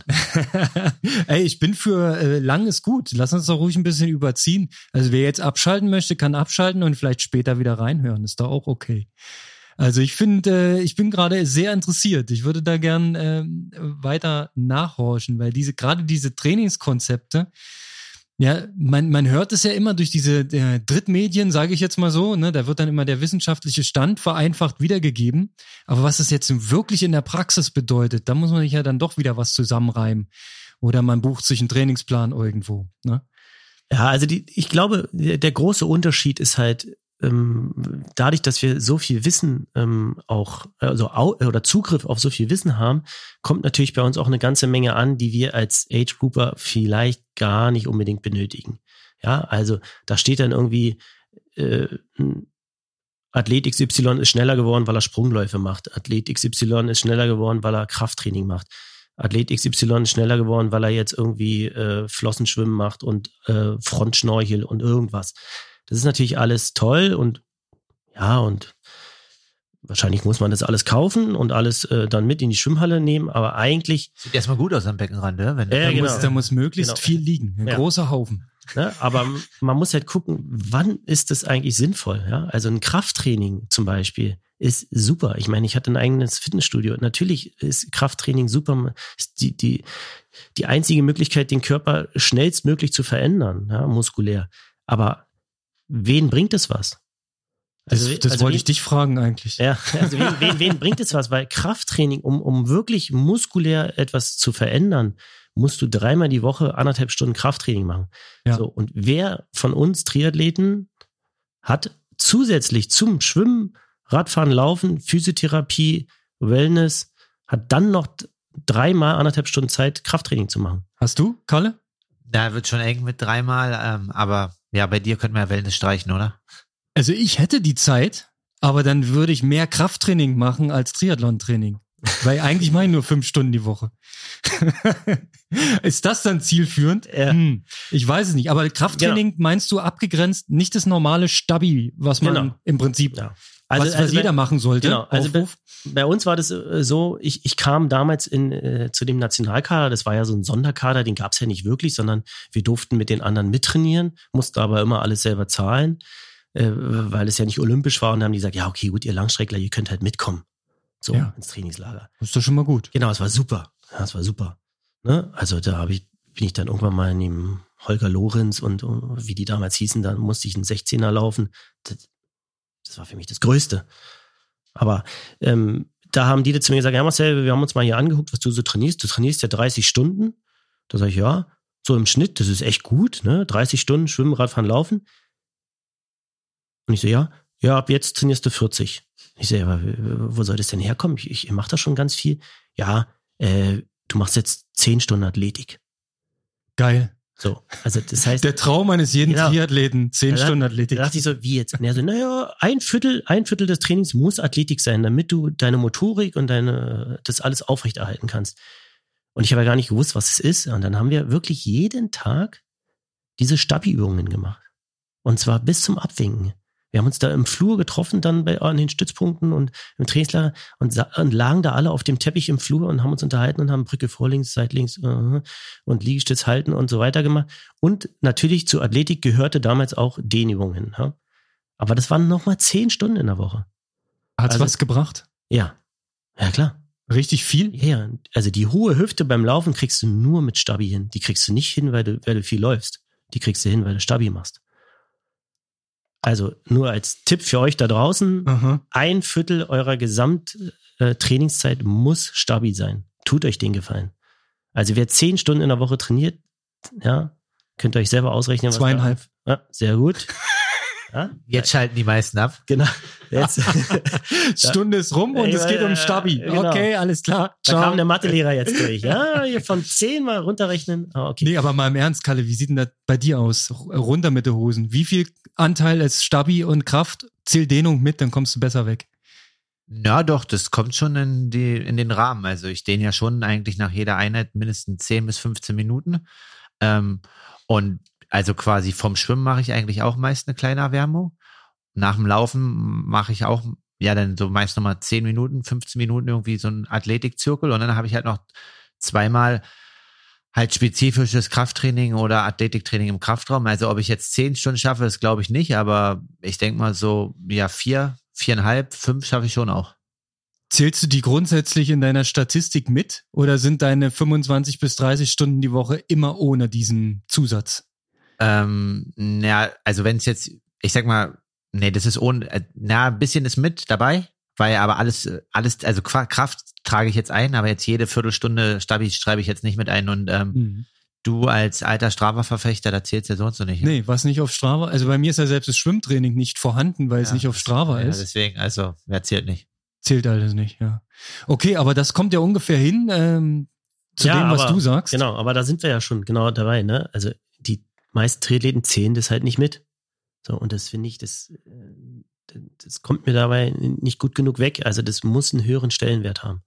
Ey, ich bin für äh, lang ist gut. Lass uns doch ruhig ein bisschen überziehen. Also wer jetzt abschalten möchte, kann abschalten und vielleicht später wieder reinhören. Ist doch auch okay. Also ich finde, äh, ich bin gerade sehr interessiert. Ich würde da gern ähm, weiter nachhorchen, weil diese gerade diese Trainingskonzepte, ja, man, man hört es ja immer durch diese äh, Drittmedien, sage ich jetzt mal so, ne, da wird dann immer der wissenschaftliche Stand vereinfacht wiedergegeben. Aber was es jetzt wirklich in der Praxis bedeutet, da muss man sich ja dann doch wieder was zusammenreimen. Oder man bucht sich einen Trainingsplan irgendwo. Ne? Ja, also die, ich glaube, der große Unterschied ist halt, ähm, dadurch, dass wir so viel Wissen ähm, auch, also au, oder Zugriff auf so viel Wissen haben, kommt natürlich bei uns auch eine ganze Menge an, die wir als Age Grouper vielleicht gar nicht unbedingt benötigen. Ja, also da steht dann irgendwie, äh, Athlet XY ist schneller geworden, weil er Sprungläufe macht. Athlet XY ist schneller geworden, weil er Krafttraining macht. Athlet XY ist schneller geworden, weil er jetzt irgendwie äh, Flossenschwimmen macht und äh, Frontschnorchel und irgendwas. Das ist natürlich alles toll und ja, und wahrscheinlich muss man das alles kaufen und alles äh, dann mit in die Schwimmhalle nehmen, aber eigentlich, Sieht erstmal gut aus am Beckenrand, ne? Wenn Ja, Da, genau. muss, da muss möglichst Genau. viel liegen. Ein Ja. großer Haufen. ne, aber man muss halt gucken, wann ist das eigentlich sinnvoll, ja? Also ein Krafttraining zum Beispiel ist super. Ich meine, ich hatte ein eigenes Fitnessstudio. Natürlich ist Krafttraining super. Ist die, die, die einzige Möglichkeit, den Körper schnellstmöglich zu verändern, ja, muskulär. Aber wen bringt es was? Das, Also- das also wollte wen- ich dich fragen eigentlich. Ja, also wen, wen, wen bringt es was? Weil Krafttraining, um, um wirklich muskulär etwas zu verändern, musst du dreimal die Woche anderthalb Stunden Krafttraining machen. Ja. So, und wer von uns Triathleten hat zusätzlich zum Schwimmen, Radfahren, Laufen, Physiotherapie, Wellness, hat dann noch dreimal anderthalb Stunden Zeit, Krafttraining zu machen? Hast du, Kalle? Da wird schon eng mit dreimal, ähm, aber ja, bei dir könnten wir ja Wellness streichen, oder? Also ich hätte die Zeit, aber dann würde ich mehr Krafttraining machen als Triathlon-Training. Weil eigentlich mache ich nur fünf Stunden die Woche. Ist das dann zielführend? Ja. Hm, ich weiß es nicht. Aber Krafttraining meinst du abgegrenzt, nicht das normale Stabi, was man Genau. im Prinzip, Ja. Was, was also jeder bei- machen sollte. Genau, also bei, bei uns war das äh, so, ich, ich kam damals in, äh, zu dem Nationalkader, das war ja so ein Sonderkader, den gab es ja nicht wirklich, sondern wir durften mit den anderen mittrainieren, mussten aber immer alles selber zahlen, äh, weil es ja nicht olympisch war und dann haben die gesagt, ja okay, gut, ihr Langstreckler, ihr könnt halt mitkommen, so Ja. ins Trainingslager. ist doch schon mal gut. Genau, es war super, ja, es war super. Ne? Also da habe ich bin ich dann irgendwann mal in dem Holger Lorenz und äh, wie die damals hießen, dann musste ich einen 16er laufen. Das, das war für mich das Größte. Aber ähm, da haben die zu mir gesagt, ja Marcel, wir haben uns mal hier angeguckt, was du so trainierst. Du trainierst ja 30 Stunden. Da sage ich, ja, so im Schnitt, das ist echt gut, ne? 30 Stunden Schwimmen, Radfahren, Laufen. Und ich so, ja, ja, ab jetzt trainierst du 40. Ich so, ja, aber wo soll das denn herkommen? Ich, ich mache da schon ganz viel. Ja, äh, du machst jetzt 10 Stunden Athletik. Geil. So, also das heißt. Der Traum eines jeden Genau. Triathleten, 10 Da- Stunden Athletik. Da dachte ich so, wie jetzt? Und er so, naja, ein Viertel, ein Viertel des Trainings muss Athletik sein, damit du deine Motorik und deine, das alles aufrechterhalten kannst. Und ich habe ja gar nicht gewusst, was es ist. Und dann haben wir wirklich jeden Tag diese Stabi-Übungen gemacht. Und zwar bis zum Abwinken. Wir haben uns da im Flur getroffen, dann bei, an den Stützpunkten und im Trainingslager und, und lagen da alle auf dem Teppich im Flur und haben uns unterhalten und haben Brücke vor links, seitlinks äh, und Liegestütz halten und so weiter gemacht. Und natürlich zur Athletik gehörte damals auch Dehnübungen. Ja? Aber das waren nochmal zehn Stunden in der Woche. Hat's also- was gebracht? Ja. Ja, klar. Richtig viel? Ja, ja. Also die hohe Hüfte beim Laufen kriegst du nur mit Stabi hin. Die kriegst du nicht hin, weil du, weil du viel läufst. Die kriegst du hin, weil du Stabi machst. Also nur als Tipp für euch da draußen, Aha. ein Viertel eurer Gesamttrainingszeit muss Stabi sein. Tut euch den Gefallen. Also wer zehn Stunden in der Woche trainiert, ja, könnt ihr euch selber ausrechnen. was da- Zweieinhalb. Ja, sehr gut. Ja, Jetzt schalten die meisten ab. genau. Jetzt, Stunde ist rum und Ja, es geht um Stabi. genau. Okay, alles klar. da Ciao. kam der Mathelehrer jetzt durch. Ja, hier von zehn mal runterrechnen. Ah, okay. Nee, aber mal im Ernst, Kalle, wie sieht denn das bei dir aus? Runter mit den Hosen. Wie viel Anteil ist Stabi und Kraft? Zähl Dehnung mit, dann kommst du besser weg. Ja, doch, das kommt schon in, die, in den Rahmen. Also ich dehne ja schon eigentlich nach jeder Einheit mindestens 10 bis 15 Minuten. Ähm, und also quasi vom Schwimmen mache ich eigentlich auch meist eine kleine Erwärmung. Nach dem Laufen mache ich auch, ja, dann so meist nochmal 10 Minuten, 15 Minuten irgendwie so einen Athletikzirkel und dann habe ich halt noch zweimal halt spezifisches Krafttraining oder Athletiktraining im Kraftraum. Also ob ich jetzt 10 Stunden schaffe, das glaube ich nicht, aber ich denke mal so, ja, vier, viereinhalb, fünf schaffe ich schon auch. Zählst du die grundsätzlich in deiner Statistik mit oder sind deine 25 bis 30 Stunden die Woche immer ohne diesen Zusatz? Ähm, na, also wenn es jetzt, ich sag mal, nee, das ist ohne, äh, na, ein bisschen ist mit dabei, weil aber alles, äh, alles, also Kraft trage ich jetzt ein, aber jetzt jede Viertelstunde Stabi schreibe ich jetzt nicht mit ein und ähm, Mhm. du als alter Strava-Verfechter, da zählst ja sonst so nicht. ne? Nee, was nicht auf Strava. Also bei mir ist ja selbst das Schwimmtraining nicht vorhanden, weil es Ja, nicht auf Strava ja, ist. Deswegen, also, wer zählt nicht? Zählt alles nicht, ja. Okay, aber das kommt ja ungefähr hin ähm, zu Ja, dem, was aber- du sagst. Genau, aber da sind wir ja schon genau dabei, ne? Also meisten Triathleten zählen das halt nicht mit. So, und das finde ich, das, äh, das kommt mir dabei nicht gut genug weg. Also das muss einen höheren Stellenwert haben.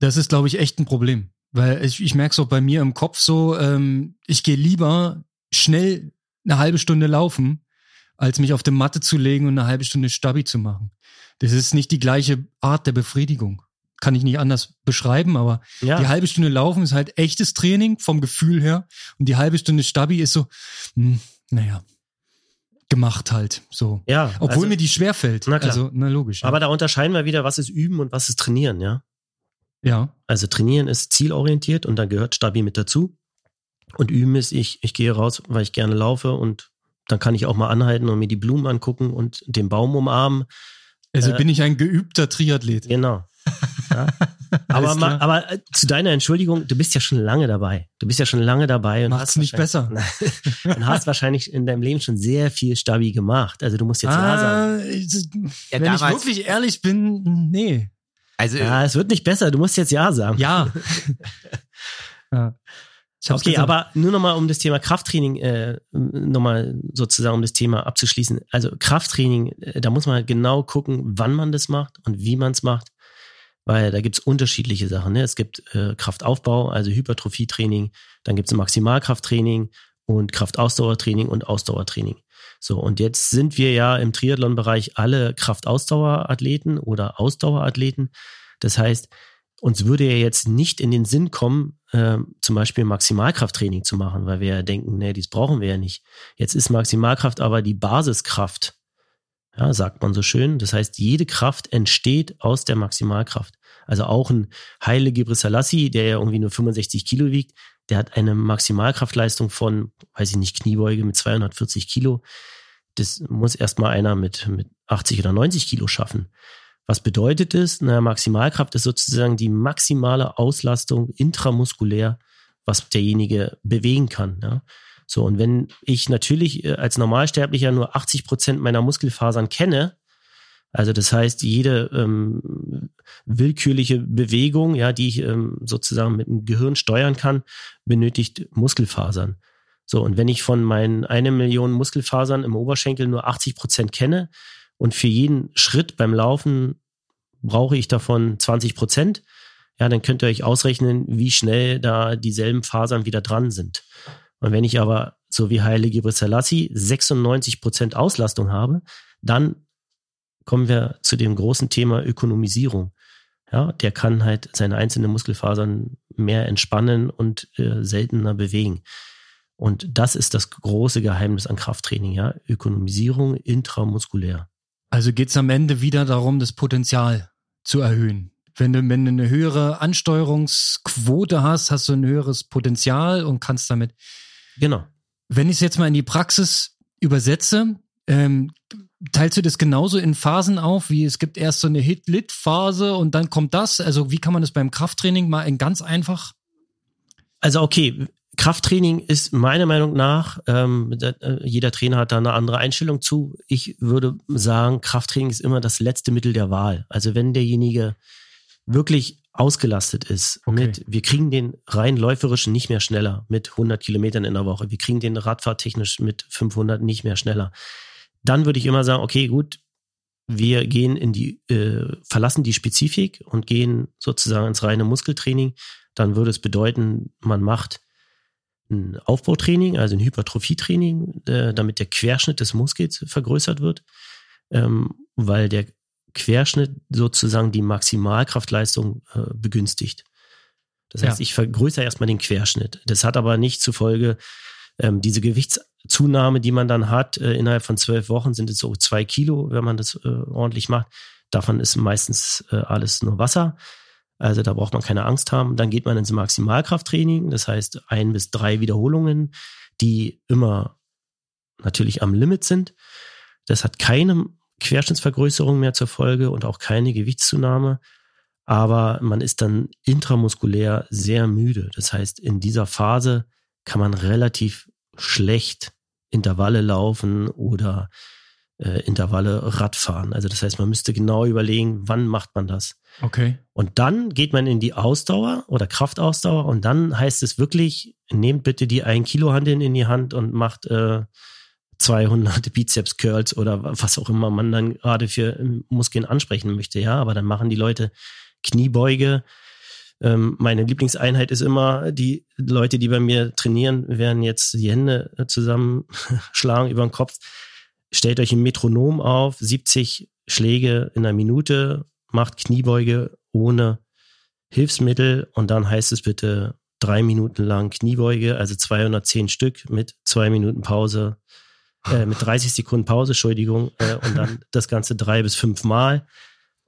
Das ist, glaube ich, echt ein Problem. Weil ich, ich merke es auch bei mir im Kopf so, ähm, ich gehe lieber schnell eine halbe Stunde laufen, als mich auf die Matte zu legen und eine halbe Stunde Stabi zu machen. Das ist nicht die gleiche Art der Befriedigung. Kann ich nicht anders beschreiben, aber Ja, die halbe Stunde laufen ist halt echtes Training vom Gefühl her und die halbe Stunde Stabi ist so, hm, naja, gemacht halt so. ja. Obwohl also, mir die schwerfällt. Na klar. Also, na logisch. ja. aber da unterscheiden wir wieder, was ist Üben und was ist Trainieren, ja? ja. Also Trainieren ist zielorientiert und da gehört Stabi mit dazu. Und Üben ist, ich, ich gehe raus, weil ich gerne laufe und dann kann ich auch mal anhalten und mir die Blumen angucken und den Baum umarmen. Also Äh, bin ich ein geübter Triathlet. Genau. Aber, ma, aber äh, zu deiner Entschuldigung, du bist ja schon lange dabei. Du bist ja schon lange dabei und Macht's hast nicht wahrscheinlich- und hast wahrscheinlich in deinem Leben schon sehr viel Stabi gemacht. Also du musst jetzt ja sagen. Ah, ich- Ja, wenn ich wirklich ehrlich bin, nee. Also, Ja, es wird nicht besser. Du musst jetzt ja sagen. Ja. ja. Okay, gesagt. aber nur nochmal um das Thema Krafttraining, äh, nochmal sozusagen um das Thema abzuschließen. Also Krafttraining, äh, da muss man halt genau gucken, wann man das macht und wie man es macht. Weil da gibt's unterschiedliche Sachen. Ne? Es gibt äh, Kraftaufbau, also Hypertrophietraining, dann gibt's ein Maximalkrafttraining und Kraftausdauertraining und Ausdauertraining. So, und jetzt sind wir ja im Triathlon-Bereich alle Kraftausdauerathleten oder Ausdauerathleten. Das heißt, uns würde ja jetzt nicht in den Sinn kommen, äh, zum Beispiel Maximalkrafttraining zu machen, weil wir ja denken, nee, dies brauchen wir ja nicht. Jetzt ist Maximalkraft aber die Basiskraft. Ja, sagt man so schön. Das heißt, jede Kraft entsteht aus der Maximalkraft. Also auch ein Haile Gebrselassie, der ja irgendwie nur 65 Kilo wiegt, der hat eine Maximalkraftleistung von, weiß ich nicht, Kniebeuge mit 240 Kilo. Das muss erstmal einer mit, mit 80 oder 90 Kilo schaffen. Was bedeutet es? Na, Maximalkraft ist sozusagen die maximale Auslastung intramuskulär, was derjenige bewegen kann. Ja? So, und wenn ich natürlich äh, als Normalsterblicher nur 80 Prozent meiner Muskelfasern kenne, also das heißt, jede ähm, willkürliche Bewegung, ja, die ich ähm, sozusagen mit dem Gehirn steuern kann, benötigt Muskelfasern. So, und wenn ich von meinen eine Million Muskelfasern im Oberschenkel nur 80 Prozent kenne und für jeden Schritt beim Laufen brauche ich davon 20 Prozent, ja, dann könnt ihr euch ausrechnen, wie schnell da dieselben Fasern wieder dran sind. Und wenn ich aber, so wie Heilige Selassie, 96 Prozent Auslastung habe, dann kommen wir zu dem großen Thema Ökonomisierung. Ja, der kann halt seine einzelnen Muskelfasern mehr entspannen und äh, seltener bewegen. Und das ist das große Geheimnis an Krafttraining, ja. Ökonomisierung intramuskulär. Also geht's am Ende wieder darum, das Potenzial zu erhöhen. Wenn du, wenn du eine höhere Ansteuerungsquote hast, hast du ein höheres Potenzial und kannst damit. Genau. Wenn ich es jetzt mal in die Praxis übersetze, ähm, teilst du das genauso in Phasen auf, wie es gibt erst so eine Hit-Lit-Phase und dann kommt das? Also wie kann man das beim Krafttraining mal in ganz einfach? Also okay, Krafttraining ist meiner Meinung nach, ähm, äh, jeder Trainer hat da eine andere Einstellung zu. Ich würde sagen, Krafttraining ist immer das letzte Mittel der Wahl. Also wenn derjenige wirklich ausgelastet ist okay. mit, wir kriegen den rein läuferischen nicht mehr schneller mit 100 Kilometern in der Woche, wir kriegen den radfahrtechnisch mit 500 nicht mehr schneller dann würde ich immer sagen, okay, gut, wir gehen in die, äh, verlassen die Spezifik und gehen sozusagen ins reine Muskeltraining. Dann würde es bedeuten, man macht ein Aufbautraining, also ein Hypertrophietraining, äh, damit der Querschnitt des Muskels vergrößert wird, ähm, weil der Querschnitt sozusagen die Maximalkraftleistung äh, begünstigt. Das heißt, ja. ich vergrößere erstmal den Querschnitt. Das hat aber nicht zur Folge, ähm, diese Gewichtszunahme, die man dann hat, äh, innerhalb von zwölf Wochen sind es so zwei Kilo, wenn man das äh, ordentlich macht. Davon ist meistens äh, alles nur Wasser. Also da braucht man keine Angst haben. Dann geht man ins Maximalkrafttraining, das heißt ein bis drei Wiederholungen, die immer natürlich am Limit sind. Das hat keine Querschnittsvergrößerung mehr zur Folge und auch keine Gewichtszunahme. Aber man ist dann intramuskulär sehr müde. Das heißt, in dieser Phase kann man relativ schlecht Intervalle laufen oder äh, Intervalle Radfahren. Also das heißt, man müsste genau überlegen, wann macht man das. Okay. Und dann geht man in die Ausdauer oder Kraftausdauer und dann heißt es wirklich, nehmt bitte die 1 Kilo Handeln in die Hand und macht äh, 200 Bizeps Curls oder was auch immer man dann gerade für Muskeln ansprechen möchte. Ja, aber dann machen die Leute Kniebeuge, ähm, meine Lieblingseinheit ist immer, die Leute, die bei mir trainieren, werden jetzt die Hände zusammenschlagen über den Kopf. Stellt euch ein Metronom auf, 70 Schläge in einer Minute, macht Kniebeuge ohne Hilfsmittel und dann heißt es bitte drei Minuten lang Kniebeuge, also 210 Stück mit zwei Minuten Pause, äh, mit 30 Sekunden Pause, Entschuldigung, äh, und dann das Ganze drei bis fünf Mal.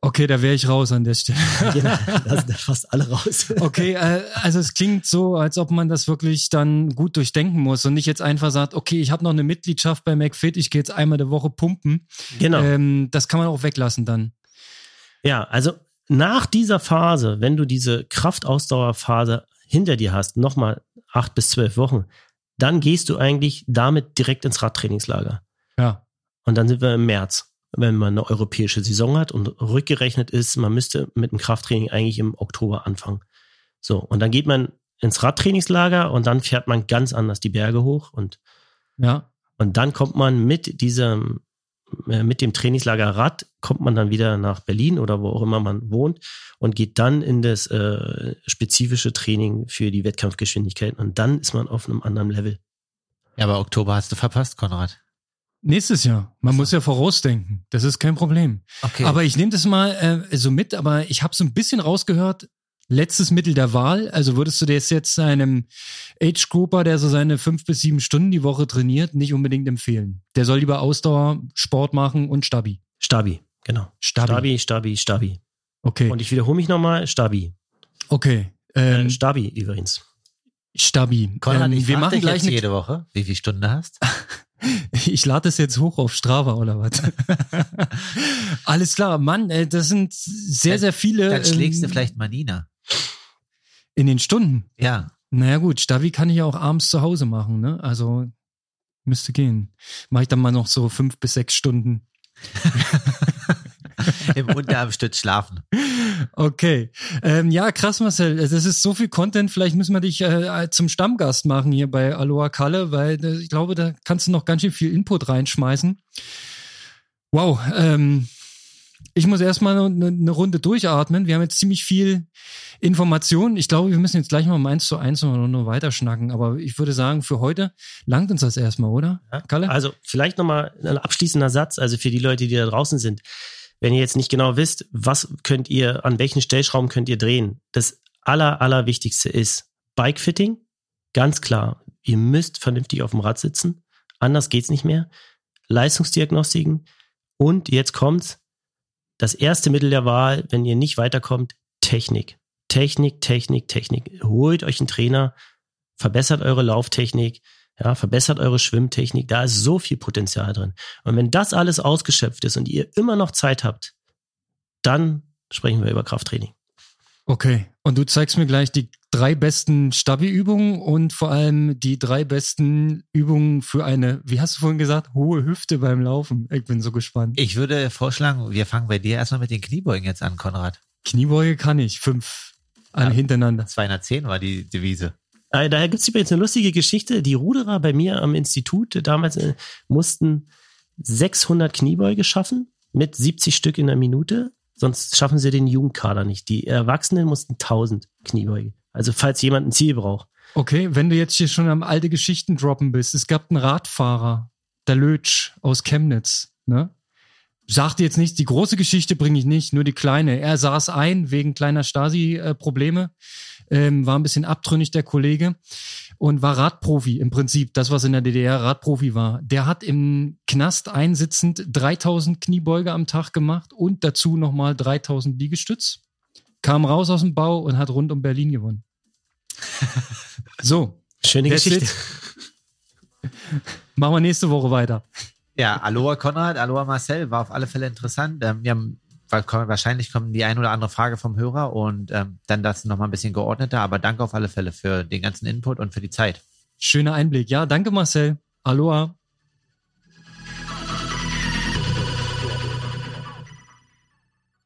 Okay, da wäre ich raus an der Stelle. Genau, da sind fast alle raus. Okay, äh, also es klingt so, als ob man das wirklich dann gut durchdenken muss und nicht jetzt einfach sagt, okay, ich habe noch eine Mitgliedschaft bei McFit, ich gehe jetzt einmal der Woche pumpen. Genau. Ähm, das kann man auch weglassen dann. Ja, also nach dieser Phase, wenn du diese Kraftausdauerphase hinter dir hast, nochmal acht bis zwölf Wochen, dann gehst du eigentlich damit direkt ins Radtrainingslager. Ja. Und dann sind wir im März wenn man eine europäische Saison hat und rückgerechnet ist, man müsste mit dem Krafttraining eigentlich im Oktober anfangen. So, und dann geht man ins Radtrainingslager und dann fährt man ganz anders die Berge hoch und ja. Und dann kommt man mit diesem, äh, mit dem Trainingslager Rad, kommt man dann wieder nach Berlin oder wo auch immer man wohnt und geht dann in das äh, spezifische Training für die Wettkampfgeschwindigkeit und dann ist man auf einem anderen Level. Ja, aber Oktober hast du verpasst, Konrad. Nächstes Jahr. Man so. muss ja vorausdenken. Das ist kein Problem. Okay. Aber ich nehme das mal äh, so mit, aber ich habe so ein bisschen rausgehört, letztes Mittel der Wahl. Also würdest du das jetzt einem Age-Grouper, der so seine fünf bis sieben Stunden die Woche trainiert, nicht unbedingt empfehlen. Der soll lieber Ausdauer, Sport machen und Stabi. Stabi, genau. Stabi, Stabi, Stabi. Stabi. Okay. Und ich wiederhole mich nochmal, Stabi. Okay. Ähm, äh, Stabi übrigens. Stabi. Konrad, Ähm, ich wir machen dich gleich jetzt eine, jede Woche, wie viel Stunden du hast. Ich lade das jetzt hoch auf Strava oder was? Alles klar, Mann, äh, das sind sehr, sehr viele. Dann schlägst du ähm, vielleicht mal Nina. In den Stunden. Ja. Naja gut, Stabi kann ich ja auch abends zu Hause machen, ne? Also müsste gehen. Mache ich dann mal noch so fünf bis sechs Stunden. Im Unterarmstütz schlafen. Okay. Ähm, ja, krass, Marcel. Das ist so viel Content. Vielleicht müssen wir dich äh, zum Stammgast machen hier bei Aloha Kalle, weil äh, ich glaube, da kannst du noch ganz schön viel Input reinschmeißen. Wow. Ähm, ich muss erstmal eine, eine Runde durchatmen. Wir haben jetzt ziemlich viel Information. Ich glaube, wir müssen jetzt gleich mal um eins zu eins noch, noch weiter schnacken. Aber ich würde sagen, für heute langt uns das erstmal, oder? Ja. Kalle? Also vielleicht nochmal ein abschließender Satz, also für die Leute, die da draußen sind. Wenn ihr jetzt nicht genau wisst, was könnt ihr, an welchen Stellschrauben könnt ihr drehen, das aller, allerwichtigste ist Bikefitting. Ganz klar, ihr müsst vernünftig auf dem Rad sitzen. Anders geht's nicht mehr. Leistungsdiagnostiken. Und jetzt kommt's. Das erste Mittel der Wahl, wenn ihr nicht weiterkommt, Technik. Technik, Technik, Technik. Holt euch einen Trainer, verbessert eure Lauftechnik, ja, verbessert eure Schwimmtechnik. Da ist so viel Potenzial drin. Und wenn das alles ausgeschöpft ist und ihr immer noch Zeit habt, dann sprechen wir über Krafttraining. Okay. Und du zeigst mir gleich die drei besten Stabi-Übungen und vor allem die drei besten Übungen für eine, wie hast du vorhin gesagt, hohe Hüfte beim Laufen. Ich bin so gespannt. Ich würde vorschlagen, wir fangen bei dir erstmal mit den Kniebeugen jetzt an, Konrad. Kniebeuge kann ich. Fünf alle Ja. hintereinander. 210 war die Devise. Äh, daher gibt es übrigens eine lustige Geschichte. Die Ruderer bei mir am Institut damals äh, mussten 600 Kniebeuge schaffen mit 70 Stück in der Minute. Sonst schaffen sie den Jugendkader nicht. Die Erwachsenen mussten 1000 Kniebeuge. Also falls jemand ein Ziel braucht. Okay, wenn du jetzt hier schon am alte Geschichten droppen bist, es gab einen Radfahrer, der Lötsch aus Chemnitz, ne? Sagte jetzt nichts, die große Geschichte bringe ich nicht, nur die kleine. Er saß ein wegen kleiner Stasi-Probleme, ähm, war ein bisschen abtrünnig, der Kollege, und war Radprofi im Prinzip, das, was in der DDR Radprofi war. Der hat im Knast einsitzend 3000 Kniebeuge am Tag gemacht und dazu nochmal 3000 Liegestütz, kam raus aus dem Bau und hat rund um Berlin gewonnen. So, Schöne Geschichte. it. Machen wir nächste Woche weiter. Ja, Aloha Konrad, Aloha Marcel, war auf alle Fälle interessant. Ähm, wir haben, wahrscheinlich kommen die ein oder andere Frage vom Hörer und ähm, dann das nochmal ein bisschen geordneter, aber danke auf alle Fälle für den ganzen Input und für die Zeit. Schöner Einblick. Ja, danke Marcel. Aloha.